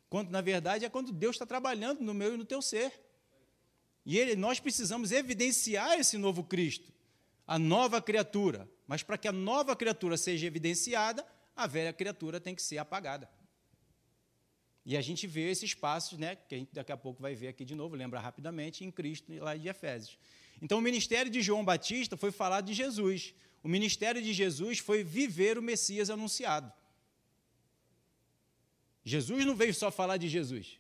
quando na verdade é quando Deus está trabalhando no meu e no teu ser. E ele, nós precisamos evidenciar esse novo Cristo, a nova criatura. Mas para que a nova criatura seja evidenciada, a velha criatura tem que ser apagada. E a gente vê esses passos, né, que a gente daqui a pouco vai ver aqui de novo, lembra rapidamente, em Cristo, lá de Efésios. Então, o ministério de João Batista foi falar de Jesus. O ministério de Jesus foi viver o Messias anunciado. Jesus não veio só falar de Jesus.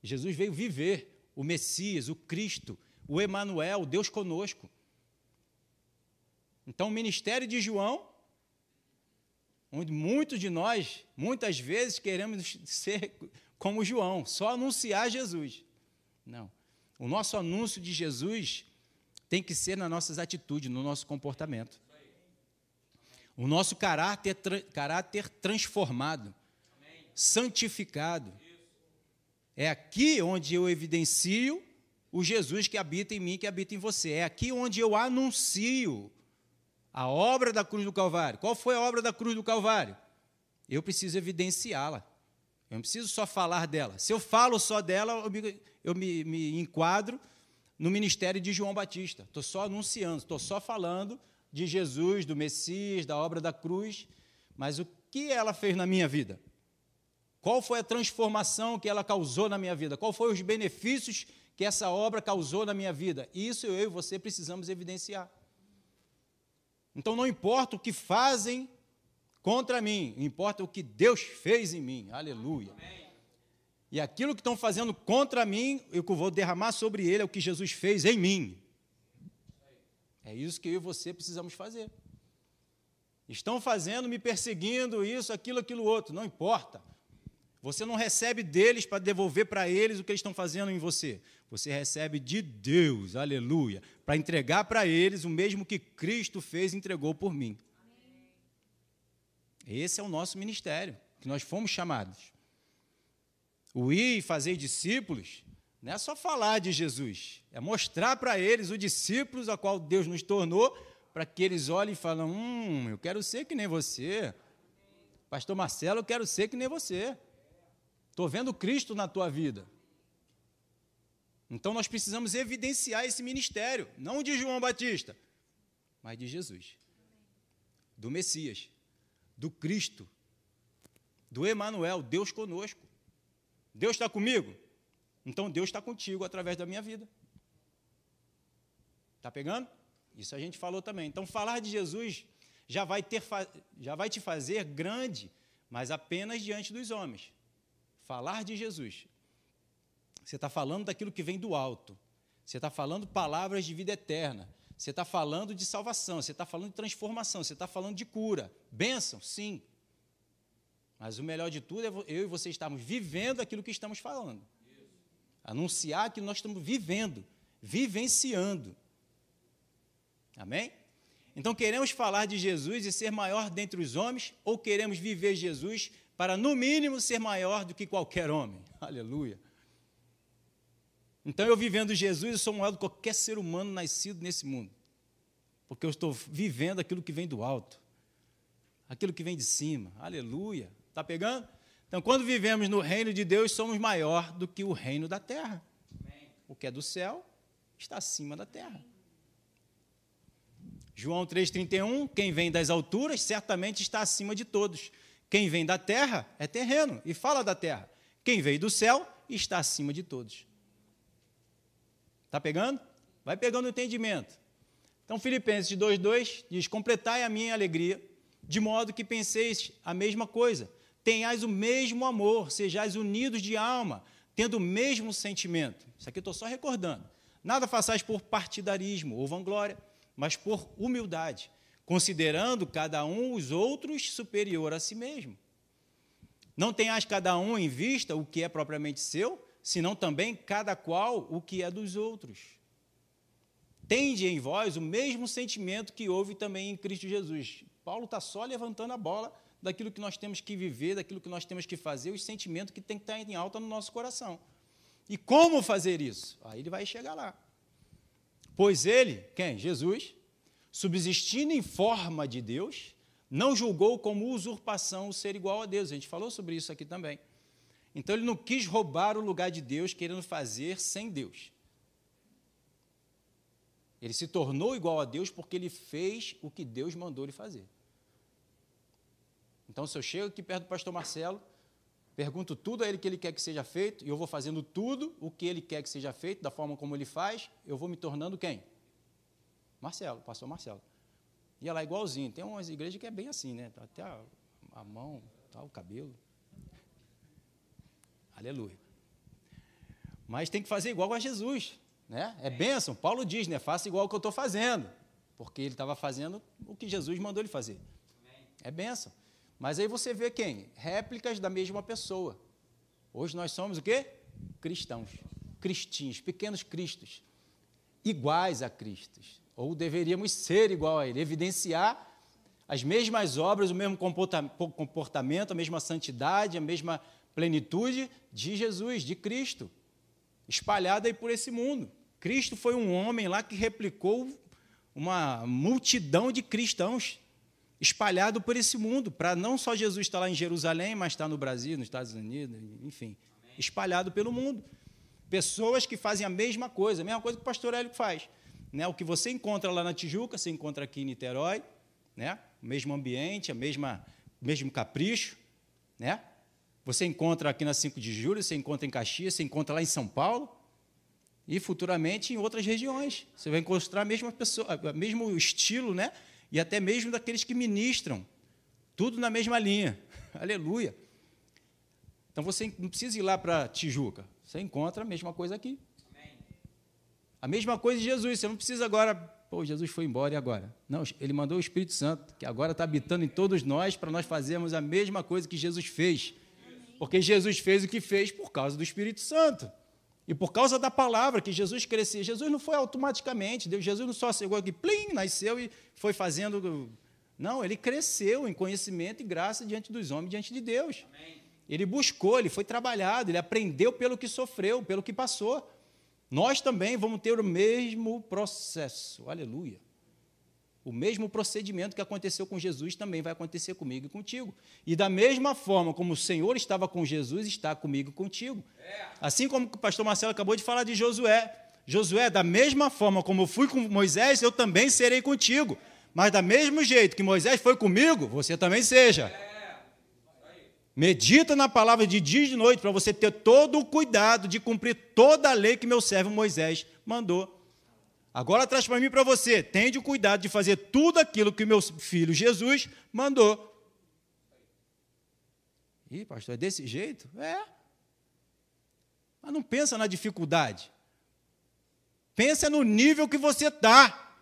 Jesus veio viver o Messias, o Cristo, o Emanuel, Deus conosco. Então, o ministério de João, onde muitos de nós, muitas vezes, queremos ser como João, só anunciar Jesus. Não. O nosso anúncio de Jesus tem que ser nas nossas atitudes, no nosso comportamento. O nosso caráter, tra caráter transformado, santificado. É aqui onde eu evidencio o Jesus que habita em mim, que habita em você. É aqui onde eu anuncio a obra da cruz do Calvário. Qual foi a obra da cruz do Calvário? Eu preciso evidenciá-la. Eu não preciso só falar dela. Se eu falo só dela, eu me, eu me, me enquadro no ministério de João Batista. Estou só anunciando, estou só falando de Jesus, do Messias, da obra da cruz. Mas o que ela fez na minha vida? Qual foi a transformação que ela causou na minha vida? Qual foram os benefícios que essa obra causou na minha vida? Isso eu e você precisamos evidenciar. Então não importa o que fazem contra mim, importa o que Deus fez em mim. Aleluia. E aquilo que estão fazendo contra mim, eu vou derramar sobre ele é o que Jesus fez em mim. É isso que eu e você precisamos fazer. Estão fazendo, me perseguindo, isso, aquilo, aquilo outro, não importa. Você não recebe deles para devolver para eles o que eles estão fazendo em você. Você recebe de Deus, aleluia, para entregar para eles o mesmo que Cristo fez e entregou por mim. Esse é o nosso ministério, que nós fomos chamados. O ir e fazer discípulos não é só falar de Jesus, é mostrar para eles os discípulos a qual Deus nos tornou, para que eles olhem e falem: Hum, eu quero ser que nem você. Pastor Marcelo, eu quero ser que nem você. Estou vendo Cristo na tua vida. Então nós precisamos evidenciar esse ministério, não de João Batista, mas de Jesus, do Messias, do Cristo, do Emanuel, Deus conosco. Deus está comigo? Então Deus está contigo através da minha vida. Está pegando? Isso a gente falou também. Então falar de Jesus já vai, ter, já vai te fazer grande, mas apenas diante dos homens. Falar de Jesus. Você está falando daquilo que vem do alto. Você está falando palavras de vida eterna. Você está falando de salvação. Você está falando de transformação. Você está falando de cura. Bênção, sim. Mas o melhor de tudo é eu e você estarmos vivendo aquilo que estamos falando. Anunciar que nós estamos vivendo, vivenciando. Amém? Então queremos falar de Jesus e ser maior dentre os homens, ou queremos viver Jesus para, no mínimo, ser maior do que qualquer homem. (laughs) Aleluia. Então, eu vivendo Jesus, eu sou maior do que qualquer ser humano nascido nesse mundo. Porque eu estou vivendo aquilo que vem do alto, aquilo que vem de cima. Aleluia. Está pegando? Então, quando vivemos no reino de Deus, somos maior do que o reino da terra. O que é do céu está acima da terra. João 3,31: quem vem das alturas certamente está acima de todos. Quem vem da terra é terreno e fala da terra. Quem veio do céu está acima de todos. Está pegando? Vai pegando o entendimento. Então, Filipenses 2,2 diz: Completai a minha alegria, de modo que penseis a mesma coisa, tenhais o mesmo amor, sejais unidos de alma, tendo o mesmo sentimento. Isso aqui eu estou só recordando. Nada façais por partidarismo ou vanglória, mas por humildade, considerando cada um os outros superior a si mesmo. Não tenhas cada um em vista o que é propriamente seu, senão também cada qual o que é dos outros. Tende em vós o mesmo sentimento que houve também em Cristo Jesus. Paulo está só levantando a bola daquilo que nós temos que viver, daquilo que nós temos que fazer, os sentimentos que tem que estar em alta no nosso coração. E como fazer isso? Aí ele vai chegar lá. Pois ele, quem? Jesus, subsistindo em forma de Deus, não julgou como usurpação o ser igual a Deus. A gente falou sobre isso aqui também. Então ele não quis roubar o lugar de Deus, querendo fazer sem Deus. Ele se tornou igual a Deus porque ele fez o que Deus mandou ele fazer. Então, se eu chego aqui perto do pastor Marcelo, pergunto tudo a ele que ele quer que seja feito, e eu vou fazendo tudo o que ele quer que seja feito, da forma como ele faz, eu vou me tornando quem? Marcelo, pastor Marcelo. E ela é igualzinho. Tem umas igrejas que é bem assim, né? Até a, a mão, tá, o cabelo. Aleluia. Mas tem que fazer igual a Jesus. Né? É bênção. Paulo diz, né? Faça igual o que eu estou fazendo. Porque ele estava fazendo o que Jesus mandou ele fazer. É bênção. Mas aí você vê quem? Réplicas da mesma pessoa. Hoje nós somos o quê? Cristãos. Cristinhos, pequenos cristos. Iguais a Cristos. Ou deveríamos ser igual a ele. Evidenciar as mesmas obras, o mesmo comportamento, a mesma santidade, a mesma plenitude de Jesus, de Cristo, espalhada aí por esse mundo. Cristo foi um homem lá que replicou uma multidão de cristãos espalhado por esse mundo, para não só Jesus estar lá em Jerusalém, mas estar no Brasil, nos Estados Unidos, enfim, Amém. espalhado pelo mundo. Pessoas que fazem a mesma coisa, a mesma coisa que o pastor Hélio faz. Né? O que você encontra lá na Tijuca, você encontra aqui em Niterói, né? o mesmo ambiente, a mesma, o mesmo capricho, né? Você encontra aqui na 5 de julho, você encontra em Caxias, você encontra lá em São Paulo e futuramente em outras regiões. Você vai encontrar a mesma pessoa, o mesmo estilo, né? E até mesmo daqueles que ministram. Tudo na mesma linha. (laughs) Aleluia. Então você não precisa ir lá para Tijuca. Você encontra a mesma coisa aqui. A mesma coisa de Jesus. Você não precisa agora. Pô, Jesus foi embora e agora? Não, ele mandou o Espírito Santo, que agora está habitando em todos nós, para nós fazermos a mesma coisa que Jesus fez. Porque Jesus fez o que fez por causa do Espírito Santo. E por causa da palavra que Jesus crescia. Jesus não foi automaticamente, Deus, Jesus não só chegou aqui, plim, nasceu e foi fazendo. Não, ele cresceu em conhecimento e graça diante dos homens, diante de Deus. Amém. Ele buscou, ele foi trabalhado, ele aprendeu pelo que sofreu, pelo que passou. Nós também vamos ter o mesmo processo. Aleluia. O mesmo procedimento que aconteceu com Jesus também vai acontecer comigo e contigo. E da mesma forma como o Senhor estava com Jesus, está comigo e contigo. Assim como o pastor Marcelo acabou de falar de Josué. Josué, da mesma forma como eu fui com Moisés, eu também serei contigo. Mas da mesmo jeito que Moisés foi comigo, você também seja. Medita na palavra de dia e de noite para você ter todo o cuidado de cumprir toda a lei que meu servo Moisés mandou. Agora traz para mim para você. Tende o cuidado de fazer tudo aquilo que meu filho Jesus mandou. Ih, pastor, é desse jeito? É. Mas não pensa na dificuldade. Pensa no nível que você está.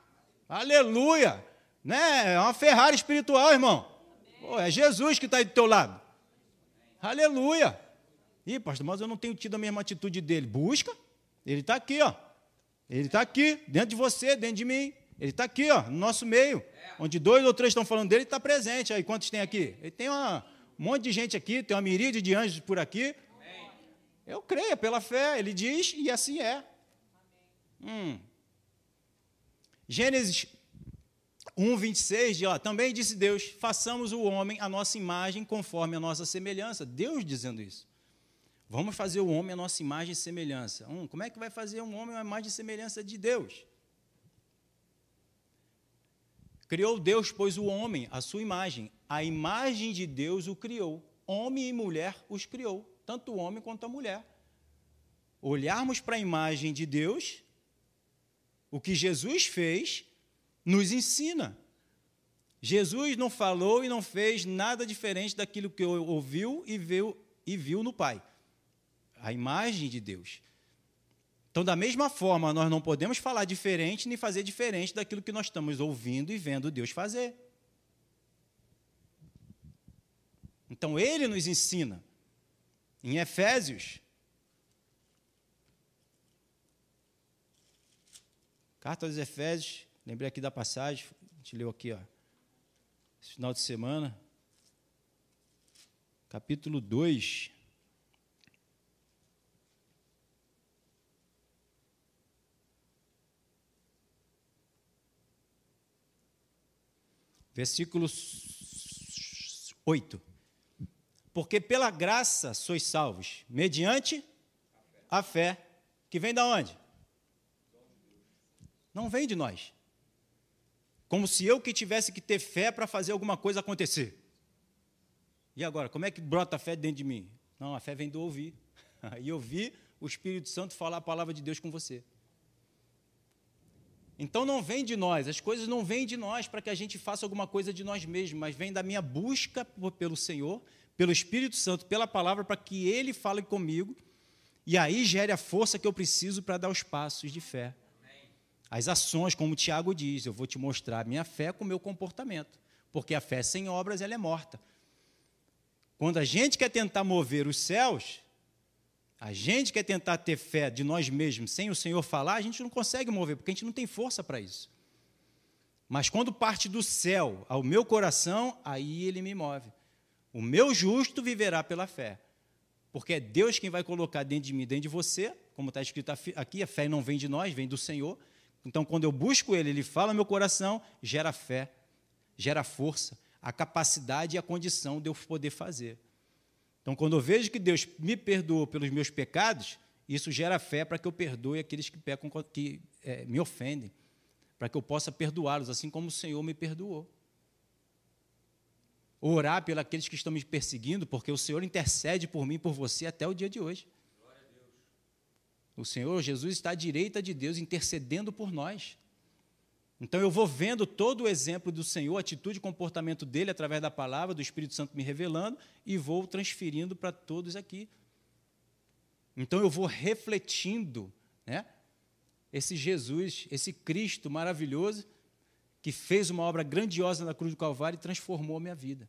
Aleluia. Né? É uma Ferrari espiritual, irmão. Pô, é Jesus que está aí do teu lado. Aleluia. Ih, pastor, mas eu não tenho tido a mesma atitude dele. Busca. Ele está aqui, ó. Ele está aqui, dentro de você, dentro de mim. Ele está aqui, ó, no nosso meio. Onde dois ou três estão falando dele, ele está presente. Aí quantos tem aqui? Ele tem uma, um monte de gente aqui, tem uma miríade de anjos por aqui. Eu creio, pela fé. Ele diz, e assim é. Hum. Gênesis 1, 26 diz lá, também disse Deus, façamos o homem a nossa imagem conforme a nossa semelhança. Deus dizendo isso. Vamos fazer o homem a nossa imagem e semelhança. Hum, como é que vai fazer um homem a imagem e semelhança de Deus? Criou Deus, pois, o homem, a sua imagem. A imagem de Deus o criou. Homem e mulher os criou, tanto o homem quanto a mulher. Olharmos para a imagem de Deus, o que Jesus fez, nos ensina. Jesus não falou e não fez nada diferente daquilo que ouviu e viu, e viu no Pai a imagem de Deus. Então, da mesma forma, nós não podemos falar diferente nem fazer diferente daquilo que nós estamos ouvindo e vendo Deus fazer. Então, ele nos ensina. Em Efésios, Carta aos Efésios, lembrei aqui da passagem, a gente leu aqui, ó, final de semana, capítulo 2. Versículo 8. Porque pela graça sois salvos, mediante a fé, que vem da onde? Não vem de nós. Como se eu que tivesse que ter fé para fazer alguma coisa acontecer. E agora, como é que brota a fé dentro de mim? Não, a fé vem do ouvir. (laughs) E ouvir o Espírito Santo falar a palavra de Deus com você. Então não vem de nós, as coisas não vêm de nós para que a gente faça alguma coisa de nós mesmos, mas vem da minha busca pelo Senhor, pelo Espírito Santo, pela palavra, para que Ele fale comigo e aí gere a força que eu preciso para dar os passos de fé. As ações, como o Tiago diz, eu vou te mostrar a minha fé com o meu comportamento, porque a fé sem obras ela é morta. Quando a gente quer tentar mover os céus, a gente quer tentar ter fé de nós mesmos sem o Senhor falar, a gente não consegue mover, porque a gente não tem força para isso. Mas quando parte do céu ao meu coração, aí ele me move. O meu justo viverá pela fé. Porque é Deus quem vai colocar dentro de mim, dentro de você, como está escrito aqui, a fé não vem de nós, vem do Senhor. Então, quando eu busco Ele, Ele fala no meu coração, gera fé, gera força, a capacidade e a condição de eu poder fazer. Então, quando eu vejo que Deus me perdoou pelos meus pecados, isso gera fé para que eu perdoe aqueles que pecam, que é, me ofendem, para que eu possa perdoá-los, assim como o Senhor me perdoou. Orar pelos aqueles que estão me perseguindo, porque o Senhor intercede por mim, por você, até o dia de hoje. O Senhor Jesus está à direita de Deus, intercedendo por nós. Então eu vou vendo todo o exemplo do Senhor, atitude e comportamento dele através da palavra, do Espírito Santo me revelando e vou transferindo para todos aqui. Então eu vou refletindo, né? Esse Jesus, esse Cristo maravilhoso que fez uma obra grandiosa na cruz do Calvário e transformou a minha vida.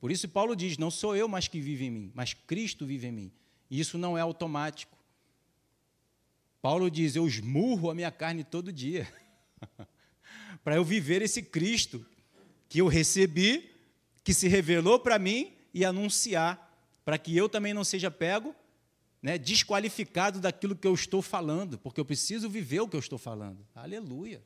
Por isso Paulo diz: "Não sou eu mais que vive em mim, mas Cristo vive em mim". E isso não é automático. Paulo diz: "Eu esmurro a minha carne todo dia". (laughs) para eu viver esse Cristo que eu recebi, que se revelou para mim e anunciar, para que eu também não seja pego, né, desqualificado daquilo que eu estou falando, porque eu preciso viver o que eu estou falando. Aleluia.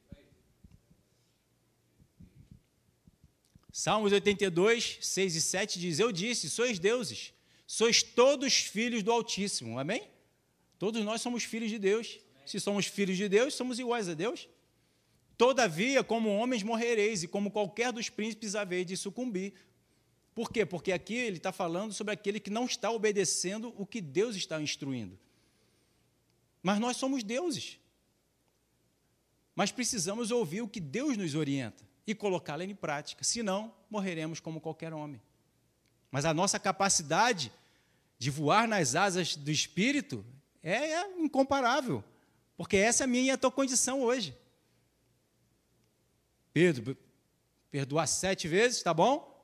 Salmos 82, 6 e 7 diz: Eu disse, sois deuses, sois todos filhos do Altíssimo. Amém? Todos nós somos filhos de Deus. Se somos filhos de Deus, somos iguais a Deus. Todavia, como homens morrereis, e como qualquer dos príncipes haveis de sucumbir. Por quê? Porque aqui ele está falando sobre aquele que não está obedecendo o que Deus está instruindo. Mas nós somos deuses. Mas precisamos ouvir o que Deus nos orienta e colocá-lo em prática, senão morreremos como qualquer homem. Mas a nossa capacidade de voar nas asas do Espírito é incomparável, porque essa é a minha e a tua condição hoje. Pedro, perdoar sete vezes, tá bom?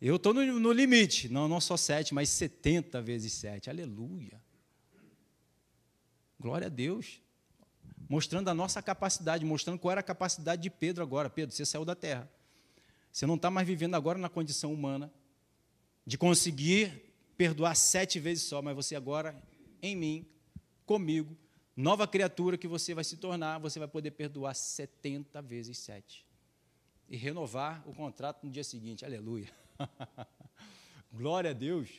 Eu estou no, no, limite. Não, não só sete, mas setenta vezes sete. Aleluia. Glória a Deus. Mostrando a nossa capacidade, mostrando qual era a capacidade de Pedro agora. Pedro, você saiu da terra. Você não está mais vivendo agora na condição humana de conseguir perdoar sete vezes só, mas você agora, em mim, comigo, nova criatura que você vai se tornar, você vai poder perdoar setenta vezes sete e renovar o contrato no dia seguinte. Aleluia. (laughs) Glória a Deus.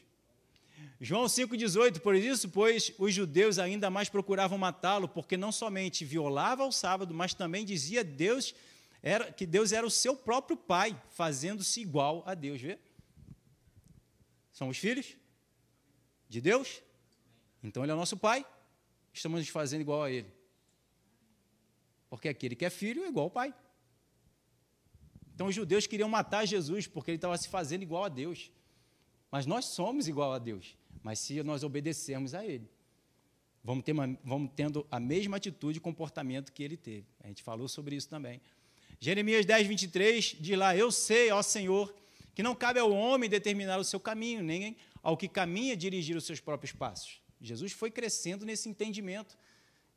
João 5,18, por isso, pois os judeus ainda mais procuravam matá-lo, porque não somente violava o sábado, mas também dizia Deus era, que Deus era o seu próprio Pai, fazendo-se igual a Deus. Vê? Somos filhos de Deus? Então Ele é o nosso Pai, estamos nos fazendo igual a Ele. Porque aquele que é filho é igual ao Pai. Então os judeus queriam matar Jesus porque ele estava se fazendo igual a Deus. Mas nós somos igual a Deus, mas se nós obedecermos a Ele, vamos, ter uma, vamos tendo a mesma atitude e comportamento que Ele teve. A gente falou sobre isso também. Jeremias 10, 23 diz lá: Eu sei, ó Senhor, que não cabe ao homem determinar o seu caminho, nem ao que caminha dirigir os seus próprios passos. Jesus foi crescendo nesse entendimento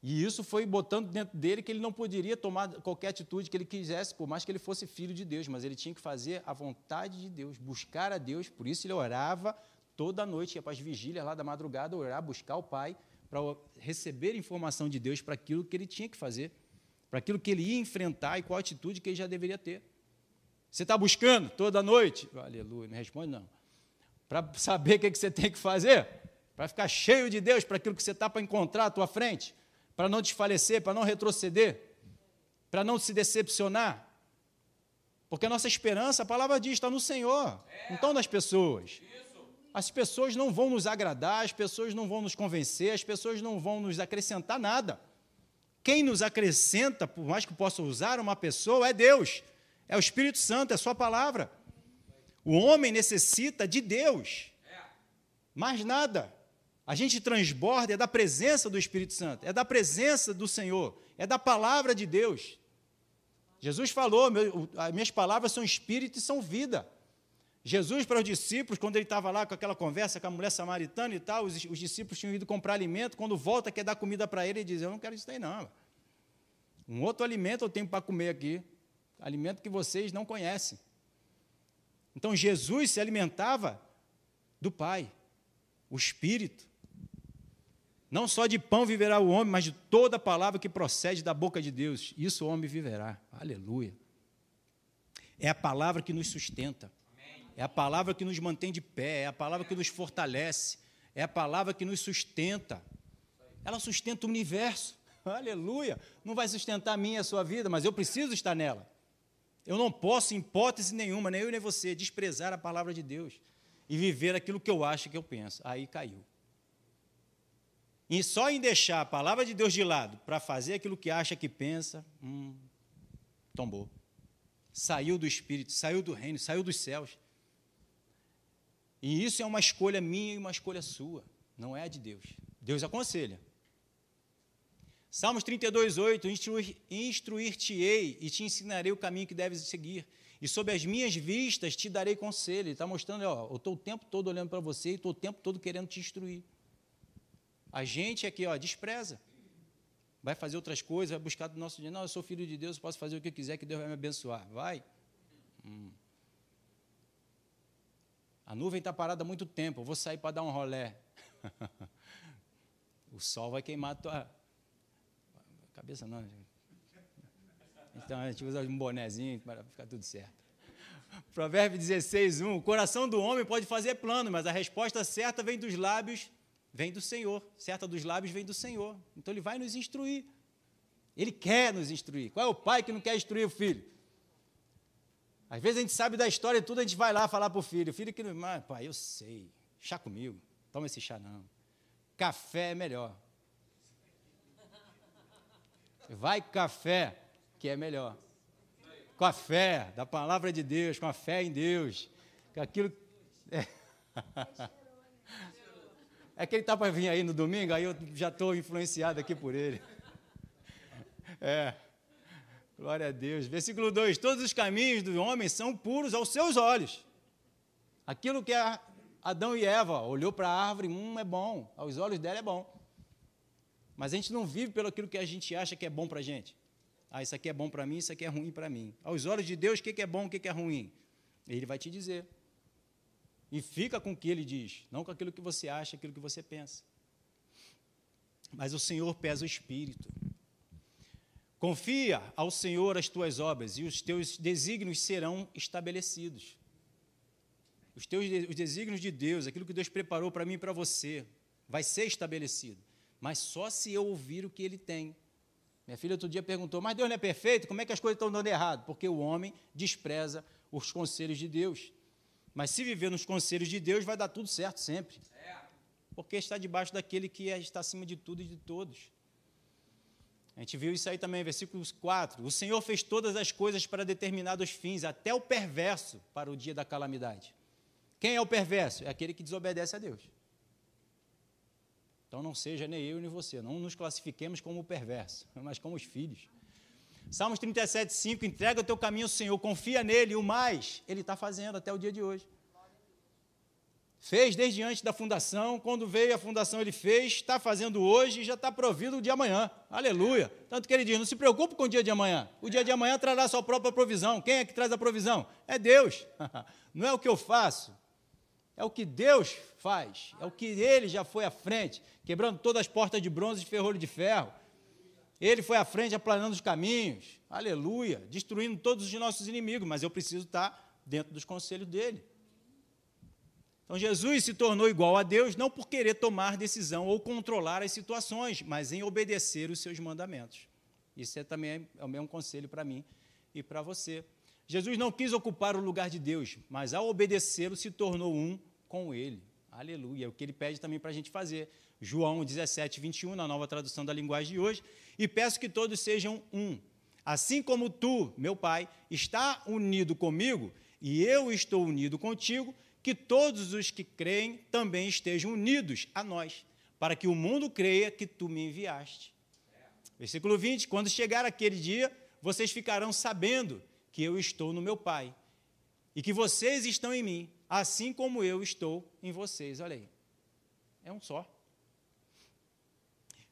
e isso foi botando dentro dele que ele não poderia tomar qualquer atitude que ele quisesse, por mais que ele fosse filho de Deus, mas ele tinha que fazer a vontade de Deus, buscar a Deus. Por isso ele orava toda noite, ia para as vigílias lá da madrugada, orar, buscar o Pai, para receber informação de Deus para aquilo que ele tinha que fazer, para aquilo que ele ia enfrentar e qual atitude que ele já deveria ter. Você está buscando toda noite? Aleluia, não responde não. para saber o que, que você tem que fazer, para ficar cheio de Deus para aquilo que você está para encontrar à tua frente, para não desfalecer, para não retroceder, para não se decepcionar. Porque a nossa esperança, a palavra diz, está no Senhor, não estão nas pessoas. As pessoas não vão nos agradar, as pessoas não vão nos convencer, as pessoas não vão nos acrescentar nada. Quem nos acrescenta, por mais que possa usar uma pessoa, é Deus, é o Espírito Santo, é a Sua palavra. O homem necessita de Deus, mais nada. A gente transborda é da presença do Espírito Santo, é da presença do Senhor, é da palavra de Deus. Jesus falou: meu, as minhas palavras são espírito e são vida. Jesus, para os discípulos, quando ele estava lá com aquela conversa com a mulher samaritana e tal, os, os discípulos tinham ido comprar alimento, quando volta, quer dar comida para ele, ele diz: Eu não quero isso aí, não. Um outro alimento eu tenho para comer aqui, alimento que vocês não conhecem. Então, Jesus se alimentava do Pai, o Espírito. Não só de pão viverá o homem, mas de toda palavra que procede da boca de Deus. Isso o homem viverá. Aleluia. É a palavra que nos sustenta. É a palavra que nos mantém de pé, é a palavra que nos fortalece, é a palavra que nos sustenta. Ela sustenta o universo. (laughs) Aleluia. Não vai sustentar a minha e a sua vida, mas eu preciso estar nela. Eu não posso, em hipótese nenhuma, nem eu nem você, desprezar a palavra de Deus e viver aquilo que eu acho que eu penso. Aí caiu. E só em deixar a palavra de Deus de lado para fazer aquilo que acha que pensa, hum, tombou. Saiu do Espírito, saiu do reino, saiu dos céus. E isso é uma escolha minha e uma escolha sua, não é de Deus. Deus aconselha. Salmos 32, 8: Instruir-te-ei e te ensinarei o caminho que deves seguir, e sob as minhas vistas te darei conselho. Ele está mostrando, ó, eu estou o tempo todo olhando para você e estou o tempo todo querendo te instruir. A gente aqui, ó, despreza. Vai fazer outras coisas, vai buscar do nosso dinheiro. Não, eu sou filho de Deus, posso fazer o que eu quiser, que Deus vai me abençoar. Vai. Hum. A nuvem está parada há muito tempo, eu vou sair para dar um rolé. (laughs) o sol vai queimar a tua. Cabeça não. Então a gente usa um bonezinho para ficar tudo certo. Provérbio 16, 1. O coração do homem pode fazer plano, mas a resposta certa vem dos lábios vem do Senhor. Certa dos lábios vem do Senhor. Então ele vai nos instruir. Ele quer nos instruir. Qual é o pai que não quer instruir o filho? Às vezes a gente sabe da história e tudo, a gente vai lá falar para o filho. O filho que não. Pai, eu sei. Chá comigo. Toma esse chá não. Café é melhor. Vai café, que é melhor. Com a fé da palavra de Deus, com a fé em Deus. Com aquilo. É. (laughs) É que ele está para vir aí no domingo, aí eu já estou influenciado aqui por ele. É. Glória a Deus. Versículo 2: Todos os caminhos do homem são puros aos seus olhos. Aquilo que Adão e Eva olhou para a árvore, hum, é bom. Aos olhos dela é bom. Mas a gente não vive pelo aquilo que a gente acha que é bom para a gente. Ah, isso aqui é bom para mim, isso aqui é ruim para mim. Aos olhos de Deus, o que é bom, o que é ruim? Ele vai te dizer. E fica com o que ele diz, não com aquilo que você acha, aquilo que você pensa. Mas o Senhor pesa o espírito. Confia ao Senhor as tuas obras e os teus desígnios serão estabelecidos. Os teus os desígnios de Deus, aquilo que Deus preparou para mim e para você, vai ser estabelecido. Mas só se eu ouvir o que ele tem. Minha filha outro dia perguntou: Mas Deus não é perfeito? Como é que as coisas estão dando errado? Porque o homem despreza os conselhos de Deus. Mas se viver nos conselhos de Deus, vai dar tudo certo sempre. Porque está debaixo daquele que está acima de tudo e de todos. A gente viu isso aí também, versículos 4. O Senhor fez todas as coisas para determinados fins, até o perverso para o dia da calamidade. Quem é o perverso? É aquele que desobedece a Deus. Então não seja nem eu nem você, não nos classifiquemos como perverso, (laughs) mas como os filhos. Salmos 37, 5, entrega o teu caminho ao Senhor, confia nele, e o mais ele está fazendo até o dia de hoje. Fez desde antes da fundação, quando veio a fundação ele fez, está fazendo hoje e já está provido o dia de amanhã. Aleluia. Tanto que ele diz: não se preocupe com o dia de amanhã. O dia de amanhã trará sua própria provisão. Quem é que traz a provisão? É Deus. (laughs) Não é o que eu faço, é o que Deus faz. É o que ele já foi à frente, quebrando todas as portas de bronze e ferrolho de ferro ele foi à frente aplanando os caminhos, aleluia, destruindo todos os nossos inimigos, mas eu preciso estar dentro dos conselhos dele. Então Jesus se tornou igual a Deus não por querer tomar decisão ou controlar as situações, mas em obedecer os seus mandamentos. Isso é também é o mesmo conselho para mim e para você. Jesus não quis ocupar o lugar de Deus, mas ao obedecê-lo se tornou um com ele. Aleluia. É o que ele pede também para a gente fazer. João 17, 21, na nova tradução da linguagem de hoje. E peço que todos sejam um. Assim como tu, meu Pai, está unido comigo e eu estou unido contigo, que todos os que creem também estejam unidos a nós, para que o mundo creia que tu me enviaste. Versículo 20: Quando chegar aquele dia, vocês ficarão sabendo que eu estou no meu Pai e que vocês estão em mim, assim como eu estou em vocês. Olha aí. É um só.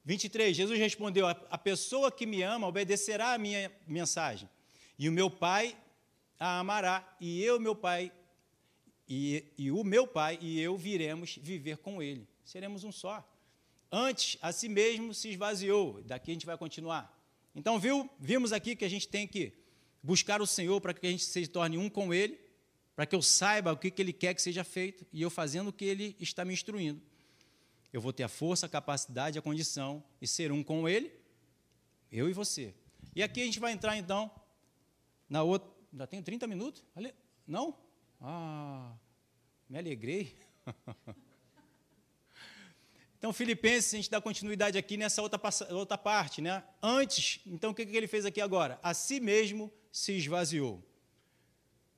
23. Jesus respondeu: A pessoa que me ama obedecerá à minha mensagem, e o meu Pai a amará, e eu, meu Pai, e, e o meu Pai e eu viremos viver com ele. Seremos um só. Antes, a si mesmo se esvaziou. Daqui a gente vai continuar. Então, viu, vimos aqui que a gente tem que buscar o Senhor para que a gente se torne um com Ele, para que eu saiba o que, que Ele quer que seja feito e eu fazendo o que Ele está me instruindo. Eu vou ter a força, a capacidade, a condição e ser um com Ele, eu e você. E aqui a gente vai entrar então na outra. Já tenho 30 minutos? Não? Ah, me alegrei. (laughs) Então, Filipenses, a gente dá continuidade aqui nessa outra, outra parte, né? Antes, então o que, que ele fez aqui agora? A si mesmo se esvaziou.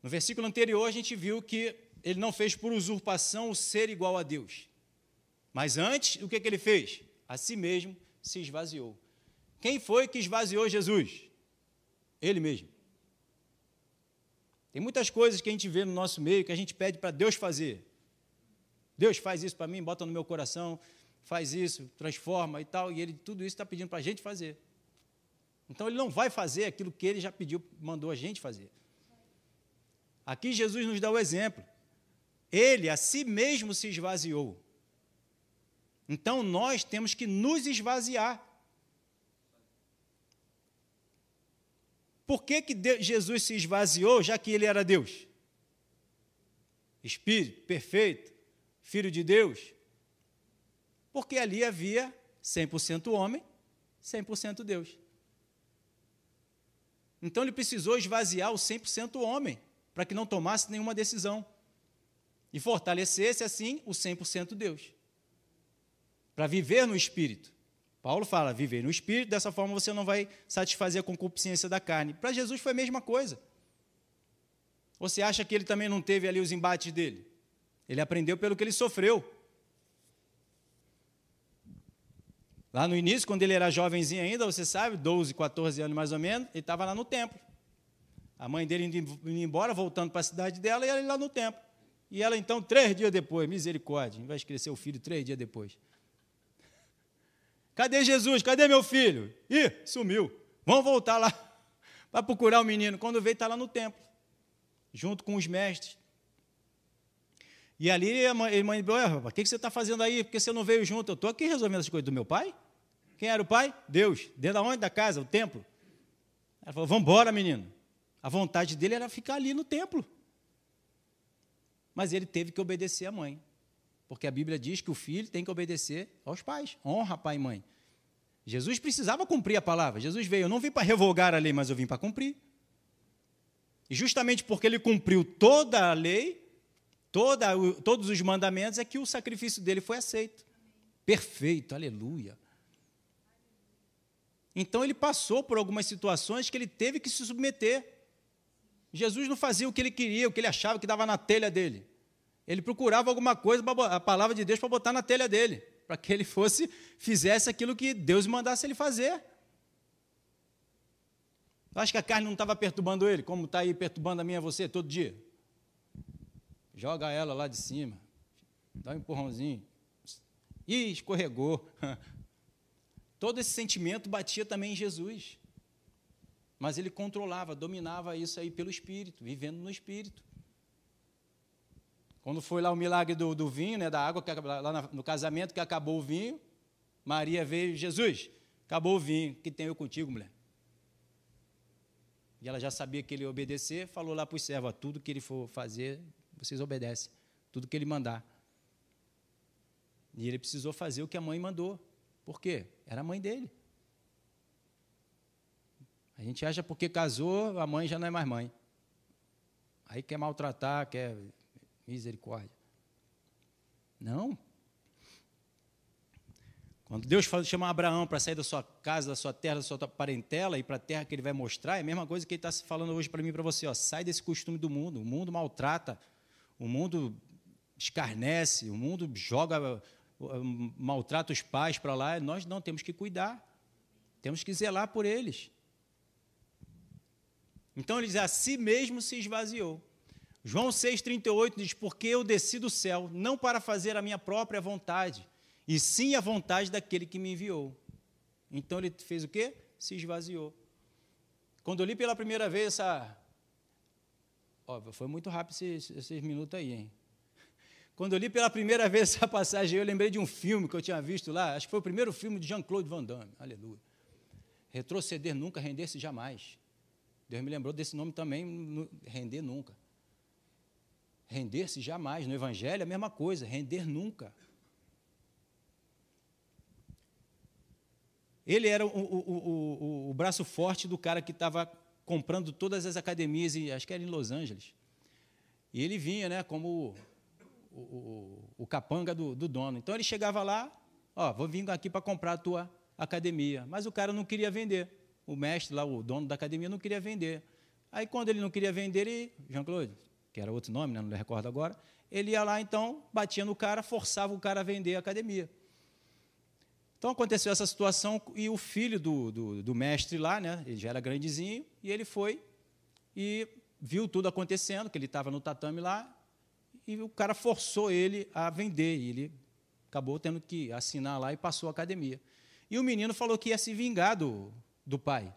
No versículo anterior, a gente viu que ele não fez por usurpação o ser igual a Deus. Mas antes, o que, que ele fez? A si mesmo se esvaziou. Quem foi que esvaziou Jesus? Ele mesmo. Tem muitas coisas que a gente vê no nosso meio que a gente pede para Deus fazer. Deus faz isso para mim, bota no meu coração faz isso, transforma e tal, e ele tudo isso está pedindo para a gente fazer. Então ele não vai fazer aquilo que ele já pediu, mandou a gente fazer. Aqui Jesus nos dá o exemplo. Ele a si mesmo se esvaziou. Então nós temos que nos esvaziar. Por que, que Jesus se esvaziou, já que ele era Deus? Espírito perfeito, filho de Deus, porque ali havia 100% homem, 100% Deus. Então ele precisou esvaziar o 100% homem, para que não tomasse nenhuma decisão. E fortalecesse assim o 100% Deus. Para viver no espírito. Paulo fala: viver no espírito, dessa forma você não vai satisfazer a concupiscência da carne. Para Jesus foi a mesma coisa. Você acha que ele também não teve ali os embates dele? Ele aprendeu pelo que ele sofreu. Lá no início, quando ele era jovenzinho ainda, você sabe, 12, 14 anos mais ou menos, ele estava lá no templo. A mãe dele indo embora, voltando para a cidade dela, e ele lá no templo. E ela, então, três dias depois, misericórdia, vai crescer o filho três dias depois. Cadê Jesus? Cadê meu filho? Ih, sumiu. Vamos voltar lá (laughs) para procurar o menino. Quando veio, está lá no templo, junto com os mestres. E ali a mãe, a mãe o que você está fazendo aí? Porque você não veio junto? Eu estou aqui resolvendo as coisas do meu pai. Quem era o pai? Deus. Dentro da onde? Da casa, o templo. Ela falou: Vamos embora, menino. A vontade dele era ficar ali no templo. Mas ele teve que obedecer à mãe. Porque a Bíblia diz que o filho tem que obedecer aos pais. Honra pai e mãe. Jesus precisava cumprir a palavra. Jesus veio, eu não vim para revogar a lei, mas eu vim para cumprir. E justamente porque ele cumpriu toda a lei, toda, todos os mandamentos, é que o sacrifício dele foi aceito. Perfeito, aleluia. Então ele passou por algumas situações que ele teve que se submeter. Jesus não fazia o que ele queria, o que ele achava que dava na telha dele. Ele procurava alguma coisa, a palavra de Deus, para botar na telha dele, para que ele fosse, fizesse aquilo que Deus mandasse ele fazer. Eu acho que a carne não estava perturbando ele, como está aí perturbando a minha e você todo dia. Joga ela lá de cima, dá um empurrãozinho. Ih, escorregou. (laughs) Todo esse sentimento batia também em Jesus. Mas ele controlava, dominava isso aí pelo Espírito, vivendo no Espírito. Quando foi lá o milagre do, do vinho, né, da água, que, lá no casamento, que acabou o vinho, Maria veio, Jesus, acabou o vinho, que tenho eu contigo, mulher? E ela já sabia que ele ia obedecer, falou lá para os servos, tudo que ele for fazer, vocês obedecem. tudo que ele mandar. E ele precisou fazer o que a mãe mandou. Por quê? Era a mãe dele. A gente acha porque casou, a mãe já não é mais mãe. Aí quer maltratar, quer misericórdia. Não. Quando Deus fala, chama Abraão para sair da sua casa, da sua terra, da sua parentela e para a terra que ele vai mostrar, é a mesma coisa que ele está falando hoje para mim e para você. Ó, sai desse costume do mundo. O mundo maltrata, o mundo escarnece, o mundo joga, maltrata os pais para lá. Nós não temos que cuidar, temos que zelar por eles. Então ele diz: a si mesmo se esvaziou. João 6,38 diz: Porque eu desci do céu, não para fazer a minha própria vontade, e sim a vontade daquele que me enviou. Então ele fez o quê? Se esvaziou. Quando eu li pela primeira vez essa. Óbvio, foi muito rápido esses, esses minutos aí, hein? Quando eu li pela primeira vez essa passagem, eu lembrei de um filme que eu tinha visto lá, acho que foi o primeiro filme de Jean-Claude Van Damme, aleluia. Retroceder nunca, render-se jamais. Deus me lembrou desse nome também, render nunca. Render-se jamais. No Evangelho é a mesma coisa, render nunca. Ele era o, o, o, o braço forte do cara que estava comprando todas as academias, acho que era em Los Angeles. E ele vinha né, como o, capanga do, do, dono. Então ele chegava lá, ó, vou vir aqui para comprar a tua academia. Mas o cara não queria vender. O mestre lá, o dono da academia, não queria vender. Aí quando ele não queria vender, ele, Jean-Claude, que era outro nome, né, não me recordo agora, ele ia lá então, batia no cara, forçava o cara a vender a academia. Então aconteceu essa situação e o filho do, do, do, mestre lá, né, ele já era grandezinho, e ele foi e viu tudo acontecendo, que ele estava no tatame lá, e o cara forçou ele a vender, e ele acabou tendo que assinar lá e passou a academia. E o menino falou que ia se vingar do, do pai.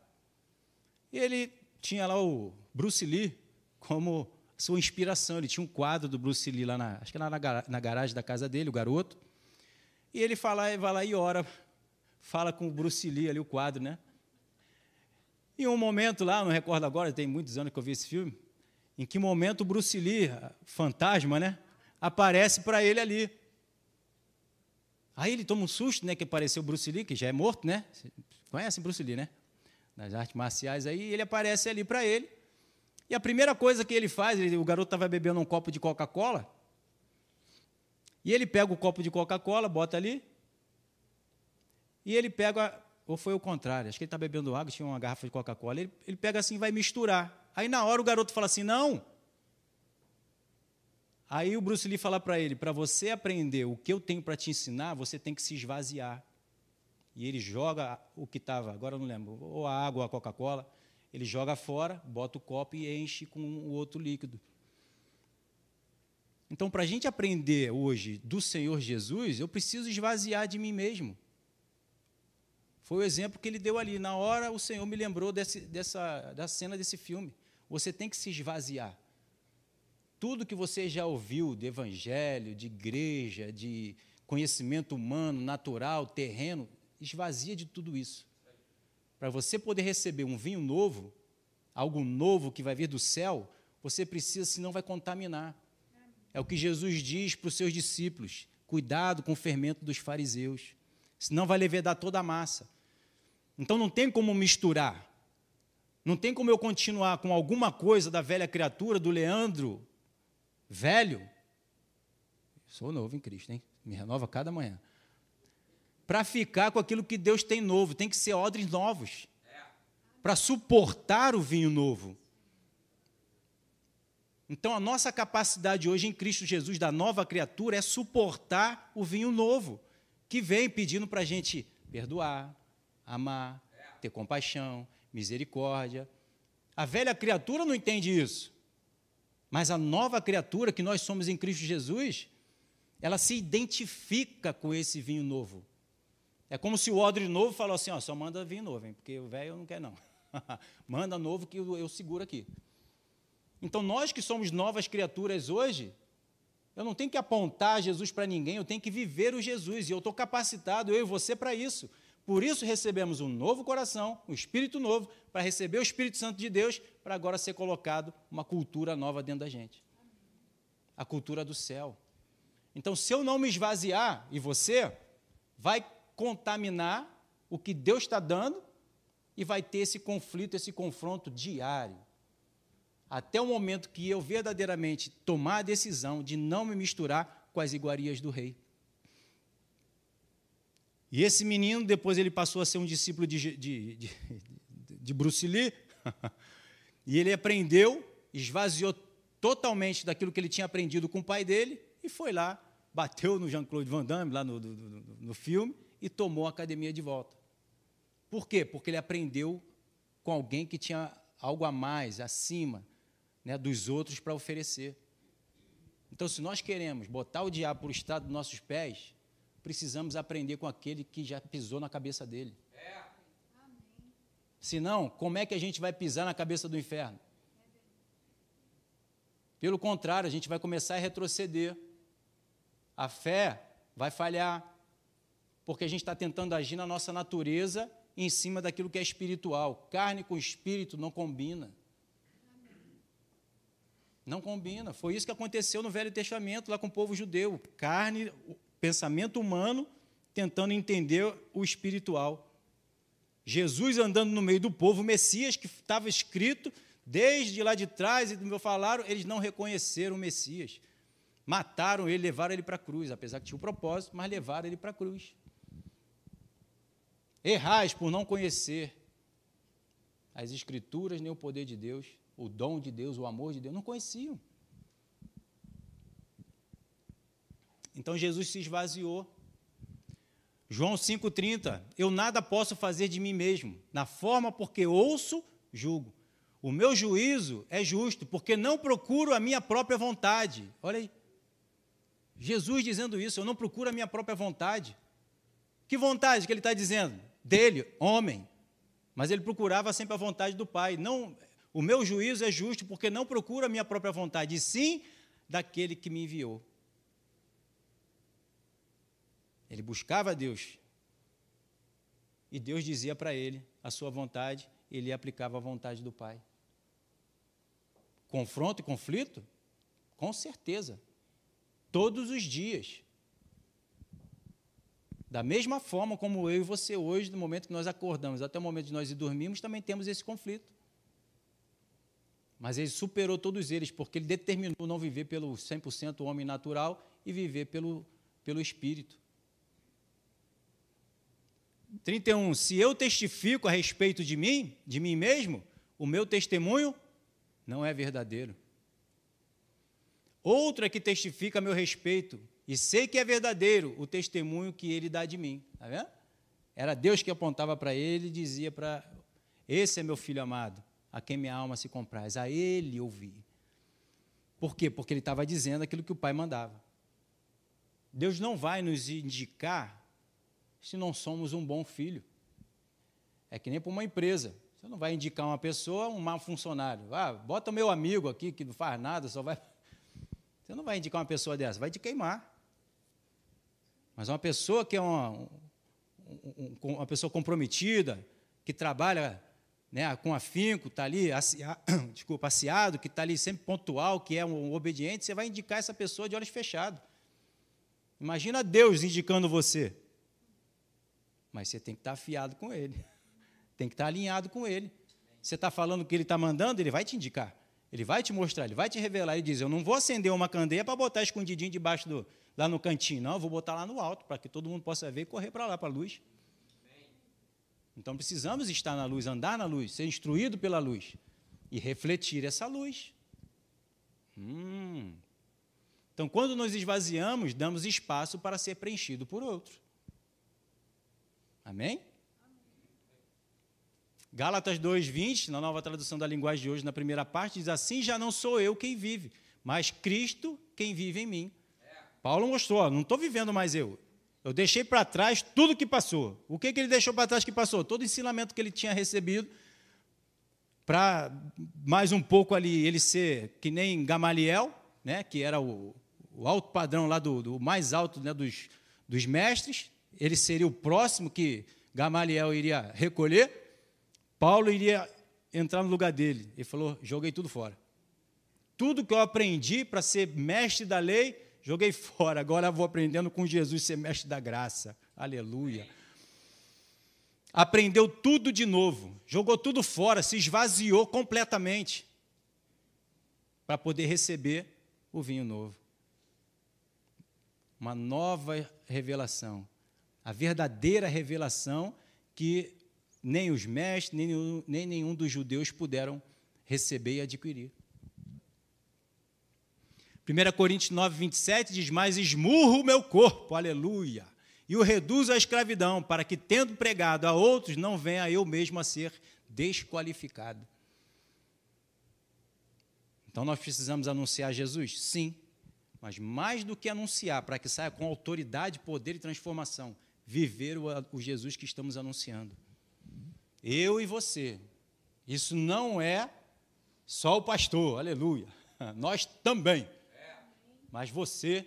E ele tinha lá o Bruce Lee como sua inspiração. Ele tinha um quadro do Bruce Lee lá na, acho que lá na, na garagem da casa dele, o garoto. E ele fala, vai lá e ora, fala com o Bruce Lee ali, o quadro, né? E um momento lá, não recordo agora, tem muitos anos que eu vi esse filme, em que momento o Bruce Lee, fantasma, né? Aparece para ele ali. Aí ele toma um susto, né? Que apareceu o Bruce Lee, que já é morto, né? Conhece Bruce Lee, né? Nas artes marciais aí, ele aparece ali para ele. E a primeira coisa que ele faz, ele, o garoto estava bebendo um copo de Coca-Cola, e ele pega o copo de Coca-Cola, bota ali, e ele pega, ou foi o contrário, acho que ele está bebendo água, tinha uma garrafa de Coca-Cola, ele, ele pega assim e vai misturar. Aí na hora o garoto fala assim: não. Aí o Bruce Lee fala para ele: para você aprender o que eu tenho para te ensinar, você tem que se esvaziar. E ele joga o que estava, agora eu não lembro, ou a água ou a Coca-Cola, ele joga fora, bota o copo e enche com o outro líquido. Então, para a gente aprender hoje do Senhor Jesus, eu preciso esvaziar de mim mesmo. Foi o exemplo que ele deu ali. Na hora, o Senhor me lembrou desse, dessa, da cena desse filme. Você tem que se esvaziar. Tudo que você já ouviu de evangelho, de igreja, de conhecimento humano, natural, terreno, esvazia de tudo isso. Para você poder receber um vinho novo, algo novo que vai vir do céu, você precisa, senão vai contaminar. É o que Jesus diz para os seus discípulos: cuidado com o fermento dos fariseus, senão vai levedar toda a massa. Então não tem como misturar. Não tem como eu continuar com alguma coisa da velha criatura, do Leandro velho. Sou novo em Cristo, hein? Me renova cada manhã para ficar com aquilo que Deus tem novo. Tem que ser odres novos para suportar o vinho novo. Então, a nossa capacidade hoje em Cristo Jesus, da nova criatura, é suportar o vinho novo, que vem pedindo para a gente perdoar, amar, ter compaixão, misericórdia. A velha criatura não entende isso. Mas a nova criatura que nós somos em Cristo Jesus, ela se identifica com esse vinho novo. É como se o odre novo falou assim, ó, só manda vir novo, hein, porque o velho não quer não. (laughs) manda novo que eu, eu seguro aqui. Então nós que somos novas criaturas hoje, eu não tenho que apontar Jesus para ninguém, eu tenho que viver o Jesus, e eu estou capacitado, eu e você, para isso. Por isso recebemos um novo coração, um espírito novo, para receber o Espírito Santo de Deus, para agora ser colocado uma cultura nova dentro da gente. A cultura do céu. Então, se eu não me esvaziar, e você, vai contaminar o que Deus está dando e vai ter esse conflito, esse confronto diário. Até o momento que eu verdadeiramente tomar a decisão de não me misturar com as iguarias do rei. E esse menino, depois ele passou a ser um discípulo de, de, de, de Bruce Lee, (laughs) e ele aprendeu, esvaziou totalmente daquilo que ele tinha aprendido com o pai dele, e foi lá, bateu no Jean-Claude Van Damme, lá no, no, no filme, e tomou a academia de volta. Por quê? Porque ele aprendeu com alguém que tinha algo a mais, acima né, dos outros para oferecer. Então, se nós queremos botar o diabo por estado dos nossos pés, precisamos aprender com aquele que já pisou na cabeça dele. É. Senão, como é que a gente vai pisar na cabeça do inferno? Pelo contrário, a gente vai começar a retroceder. A fé vai falhar, porque a gente está tentando agir na nossa natureza em cima daquilo que é espiritual. Carne com espírito não combina. Não combina. Foi isso que aconteceu no Velho Testamento, lá com o povo judeu. Carne, pensamento humano, tentando entender o espiritual. Jesus andando no meio do povo, Messias, que estava escrito desde lá de trás, e meu falaram, eles não reconheceram o Messias. Mataram ele, levaram ele para a cruz, apesar que tinha um propósito, mas levaram ele para a cruz. Errais por não conhecer as Escrituras nem o poder de Deus, o dom de Deus, o amor de Deus, não conheciam. Então Jesus se esvaziou. João 5,30: Eu nada posso fazer de mim mesmo, na forma porque ouço, julgo. O meu juízo é justo, porque não procuro a minha própria vontade. Olha aí. Jesus dizendo isso, eu não procuro a minha própria vontade. Que vontade que ele está dizendo? Dele, homem. Mas ele procurava sempre a vontade do Pai. Não, o meu juízo é justo, porque não procuro a minha própria vontade, e sim daquele que me enviou. Ele buscava Deus. E Deus dizia para ele a sua vontade, ele aplicava a vontade do Pai. Confronto e conflito? Com certeza. Todos os dias. Da mesma forma como eu e você hoje, no momento que nós acordamos até o momento de nós ir dormirmos, também temos esse conflito. Mas ele superou todos eles, porque ele determinou não viver pelo 100% homem natural e viver pelo, pelo Espírito. 31. Se eu testifico a respeito de mim, de mim mesmo, o meu testemunho não é verdadeiro. Outro é que testifica a meu respeito, e sei que é verdadeiro o testemunho que ele dá de mim. Está vendo? Era Deus que apontava para ele e dizia para. Esse é meu filho amado, a quem minha alma se compraz. A ele ouvi. Por quê? Porque ele estava dizendo aquilo que o pai mandava. Deus não vai nos indicar se não somos um bom filho. É que nem para uma empresa. Você não vai indicar uma pessoa, um mau funcionário. Ah, bota o meu amigo aqui que não faz nada, só vai. Você não vai indicar uma pessoa dessa, vai te queimar. Mas uma pessoa que é uma, um, uma pessoa comprometida, que trabalha né, com afinco, está ali, (coughs) desculpa, aciado, que está ali sempre pontual, que é um obediente, você vai indicar essa pessoa de olhos fechados. Imagina Deus indicando você. Mas você tem que estar afiado com ele. (laughs) Tem que estar alinhado com ele. Você está falando o que ele está mandando, ele vai te indicar. Ele vai te mostrar, ele vai te revelar e diz: Eu não vou acender uma candeia para botar escondidinho debaixo do, lá no cantinho, não, eu vou botar lá no alto, para que todo mundo possa ver e correr para lá, para a luz. Então precisamos estar na luz, andar na luz, ser instruído pela luz e refletir essa luz. Hum. Então, quando nos esvaziamos, damos espaço para ser preenchido por outro. Amém? Gálatas 2:20, na nova tradução da linguagem de hoje, na primeira parte, diz assim: já não sou eu quem vive, mas Cristo quem vive em mim. Paulo mostrou, não estou vivendo mais eu. Eu deixei para trás tudo que passou. O que, que ele deixou para trás que passou? Todo o ensinamento que ele tinha recebido, para mais um pouco ali ele ser que nem Gamaliel, né, que era o, o alto padrão lá do, do mais alto né, dos, dos mestres, ele seria o próximo que Gamaliel iria recolher. Paulo iria entrar no lugar dele. Ele falou: joguei tudo fora. Tudo que eu aprendi para ser mestre da lei, joguei fora. Agora vou aprendendo com Jesus, ser mestre da graça. Aleluia. Aprendeu tudo de novo, jogou tudo fora, se esvaziou completamente para poder receber o vinho novo. Uma nova revelação. A verdadeira revelação que nem os mestres, nem nem nenhum dos judeus puderam receber e adquirir. 1 Coríntios 9, 27 diz: Mas esmurro o meu corpo, aleluia, e o reduzo à escravidão, para que, tendo pregado a outros, não venha eu mesmo a ser desqualificado. Então nós precisamos anunciar Jesus? Sim. Mas mais do que anunciar, para que saia com autoridade, poder e transformação, viver o, o Jesus que estamos anunciando. Eu e você. Isso não é só o pastor, aleluia. (laughs) Nós também. Mas você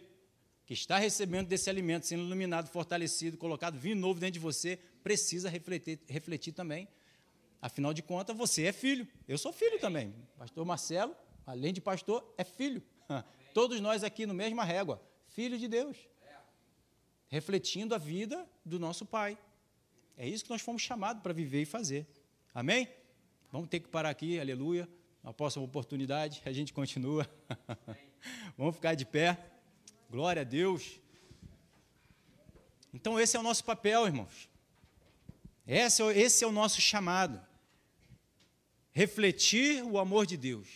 que está recebendo desse alimento, sendo iluminado, fortalecido, colocado vinho novo dentro de você, precisa refletir, refletir também. Afinal de contas, você é filho. Eu sou filho também. Pastor Marcelo, além de pastor, é filho. (laughs) Todos nós aqui no mesma régua, filho de Deus. Refletindo a vida do nosso Pai. É isso que nós fomos chamados para viver e fazer. Amém? Vamos ter que parar aqui, aleluia. Na próxima oportunidade, a gente continua. (laughs) (laughs) Vamos ficar de pé. Glória a Deus. Então, esse é o nosso papel, irmãos. Esse é, esse é o nosso chamado. Refletir o amor de Deus.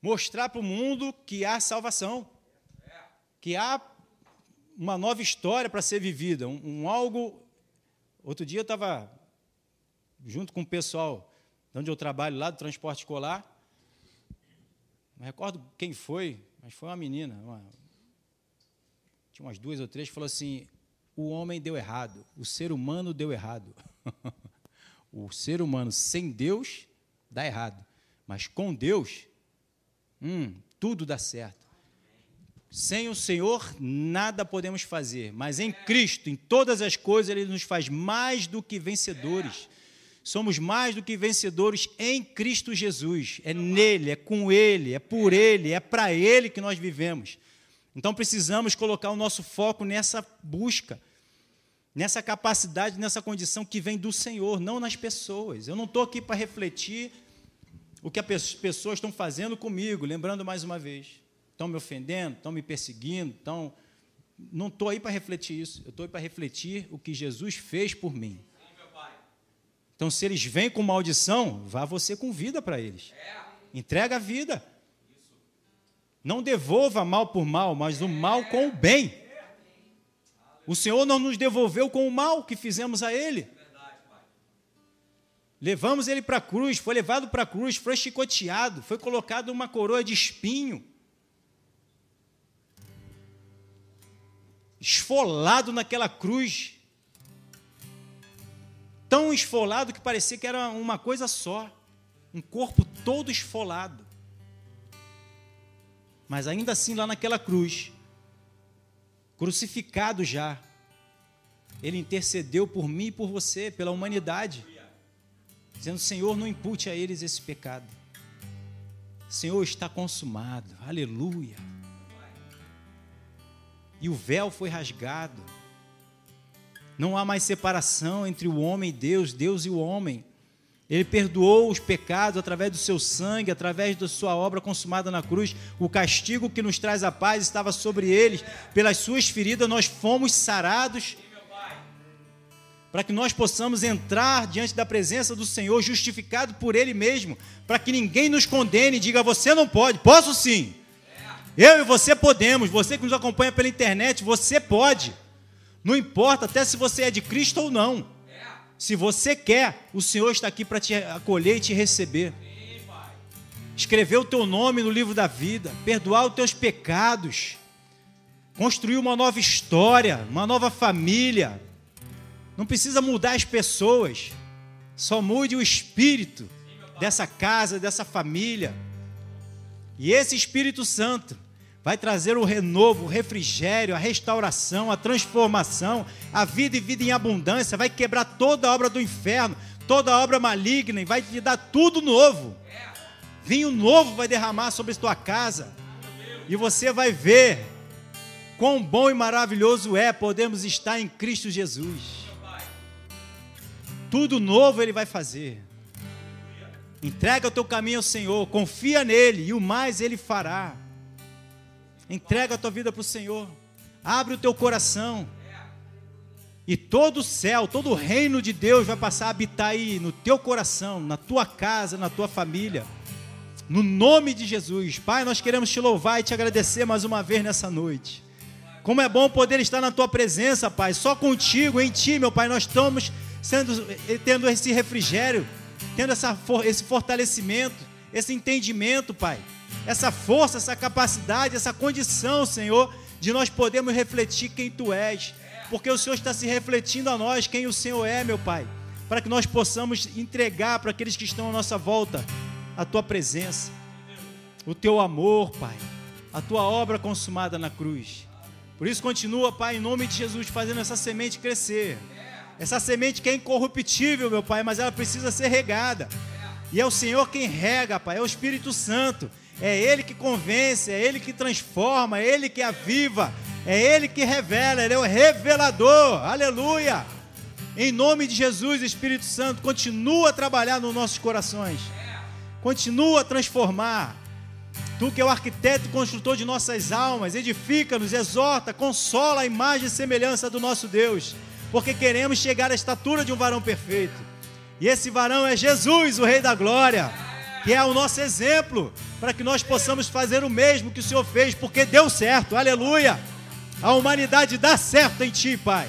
Mostrar para o mundo que há salvação. Que há uma nova história para ser vivida. Um, um algo. Outro dia eu estava junto com o pessoal onde eu trabalho, lá do transporte escolar. Não recordo quem foi, mas foi uma menina, uma, tinha umas duas ou três, que falou assim: o homem deu errado, o ser humano deu errado. (laughs) o ser humano sem Deus dá errado, mas com Deus, hum, tudo dá certo. Sem o Senhor, nada podemos fazer, mas em Cristo, em todas as coisas, Ele nos faz mais do que vencedores. Somos mais do que vencedores em Cristo Jesus. É nele, é com Ele, é por Ele, é para Ele que nós vivemos. Então precisamos colocar o nosso foco nessa busca, nessa capacidade, nessa condição que vem do Senhor, não nas pessoas. Eu não estou aqui para refletir o que as pessoas estão fazendo comigo, lembrando mais uma vez. Estão me ofendendo, estão me perseguindo, estão. Não estou aí para refletir isso. Eu estou aí para refletir o que Jesus fez por mim. Então, se eles vêm com maldição, vá você com vida para eles. Entrega a vida. Não devolva mal por mal, mas o mal com o bem. O Senhor não nos devolveu com o mal que fizemos a Ele. Levamos ele para a cruz, foi levado para a cruz, foi chicoteado, foi colocado uma coroa de espinho. Esfolado naquela cruz tão esfolado que parecia que era uma coisa só, um corpo todo esfolado. Mas ainda assim, lá naquela cruz, crucificado já, ele intercedeu por mim e por você, pela humanidade, dizendo: Senhor, não impute a eles esse pecado. Senhor, está consumado, aleluia. E o véu foi rasgado não há mais separação entre o homem e Deus, Deus e o homem. Ele perdoou os pecados através do seu sangue, através da sua obra consumada na cruz. O castigo que nos traz a paz estava sobre eles. Pelas suas feridas nós fomos sarados. Para que nós possamos entrar diante da presença do Senhor, justificado por Ele mesmo. Para que ninguém nos condene e diga: Você não pode. Posso sim. Eu e você podemos. Você que nos acompanha pela internet, você pode. Não importa até se você é de Cristo ou não. Se você quer, o Senhor está aqui para te acolher e te receber. Escrever o teu nome no livro da vida, perdoar os teus pecados, construir uma nova história, uma nova família. Não precisa mudar as pessoas, só mude o espírito dessa casa, dessa família. E esse Espírito Santo vai trazer o renovo, o refrigério, a restauração, a transformação, a vida e vida em abundância, vai quebrar toda a obra do inferno, toda a obra maligna e vai te dar tudo novo. Vinho novo vai derramar sobre a tua casa. E você vai ver quão bom e maravilhoso é podermos estar em Cristo Jesus. Tudo novo Ele vai fazer. Entrega o teu caminho ao Senhor, confia nele e o mais Ele fará. Entrega a tua vida para o Senhor, abre o teu coração. E todo o céu, todo o reino de Deus vai passar a habitar aí no teu coração, na tua casa, na tua família. No nome de Jesus. Pai, nós queremos te louvar e te agradecer mais uma vez nessa noite. Como é bom poder estar na tua presença, Pai. Só contigo, em ti, meu Pai, nós estamos sendo, eh, tendo esse refrigério, tendo essa, esse fortalecimento, esse entendimento, Pai. Essa força, essa capacidade, essa condição, Senhor, de nós podermos refletir quem tu és. Porque o Senhor está se refletindo a nós quem o Senhor é, meu Pai. Para que nós possamos entregar para aqueles que estão à nossa volta a tua presença, o teu amor, Pai, a tua obra consumada na cruz. Por isso, continua, Pai, em nome de Jesus, fazendo essa semente crescer. Essa semente que é incorruptível, meu Pai, mas ela precisa ser regada. E é o Senhor quem rega, Pai, é o Espírito Santo. É Ele que convence, é Ele que transforma, é Ele que aviva, é Ele que revela, Ele é o revelador. Aleluia! Em nome de Jesus, Espírito Santo, continua a trabalhar nos nossos corações continua a transformar. Tu que é o arquiteto e construtor de nossas almas, edifica-nos, exorta, consola a imagem e semelhança do nosso Deus, porque queremos chegar à estatura de um varão perfeito. E esse varão é Jesus, o Rei da Glória, que é o nosso exemplo, para que nós possamos fazer o mesmo que o Senhor fez, porque deu certo, aleluia. A humanidade dá certo em Ti, Pai.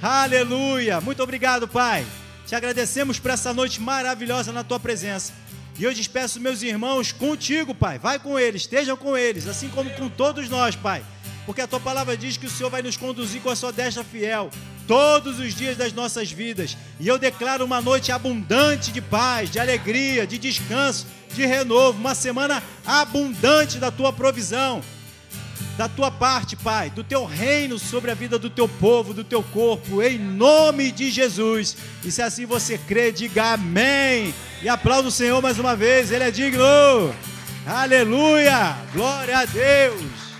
Aleluia. Muito obrigado, Pai. Te agradecemos por essa noite maravilhosa na Tua presença. E eu despeço meus irmãos contigo, Pai. Vai com eles, estejam com eles, assim como com todos nós, Pai. Porque a tua palavra diz que o Senhor vai nos conduzir com a sua destra fiel todos os dias das nossas vidas. E eu declaro uma noite abundante de paz, de alegria, de descanso, de renovo, uma semana abundante da tua provisão da tua parte, Pai, do teu reino sobre a vida do teu povo, do teu corpo, em nome de Jesus. E se assim você crê, diga amém. E aplauda o Senhor mais uma vez, Ele é digno. Aleluia! Glória a Deus!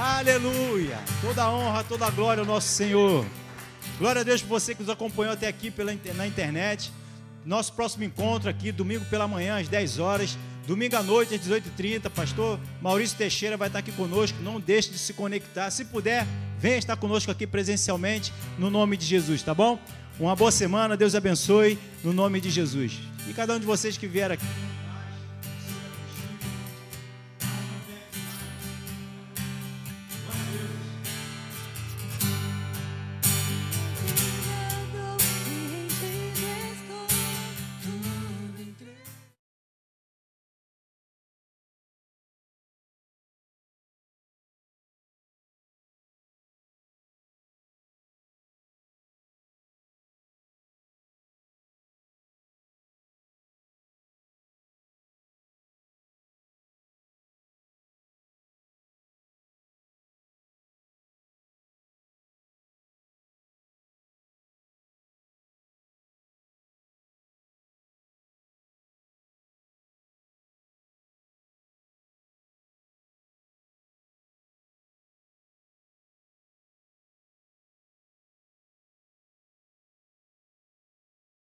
Aleluia! Toda honra, toda glória ao nosso Senhor. Glória a Deus por você que nos acompanhou até aqui pela, na internet. Nosso próximo encontro aqui, domingo pela manhã, às 10 horas. Domingo à noite, às 18h30, pastor Maurício Teixeira vai estar aqui conosco. Não deixe de se conectar. Se puder, venha estar conosco aqui presencialmente, no nome de Jesus, tá bom? Uma boa semana, Deus abençoe, no nome de Jesus. E cada um de vocês que vier aqui,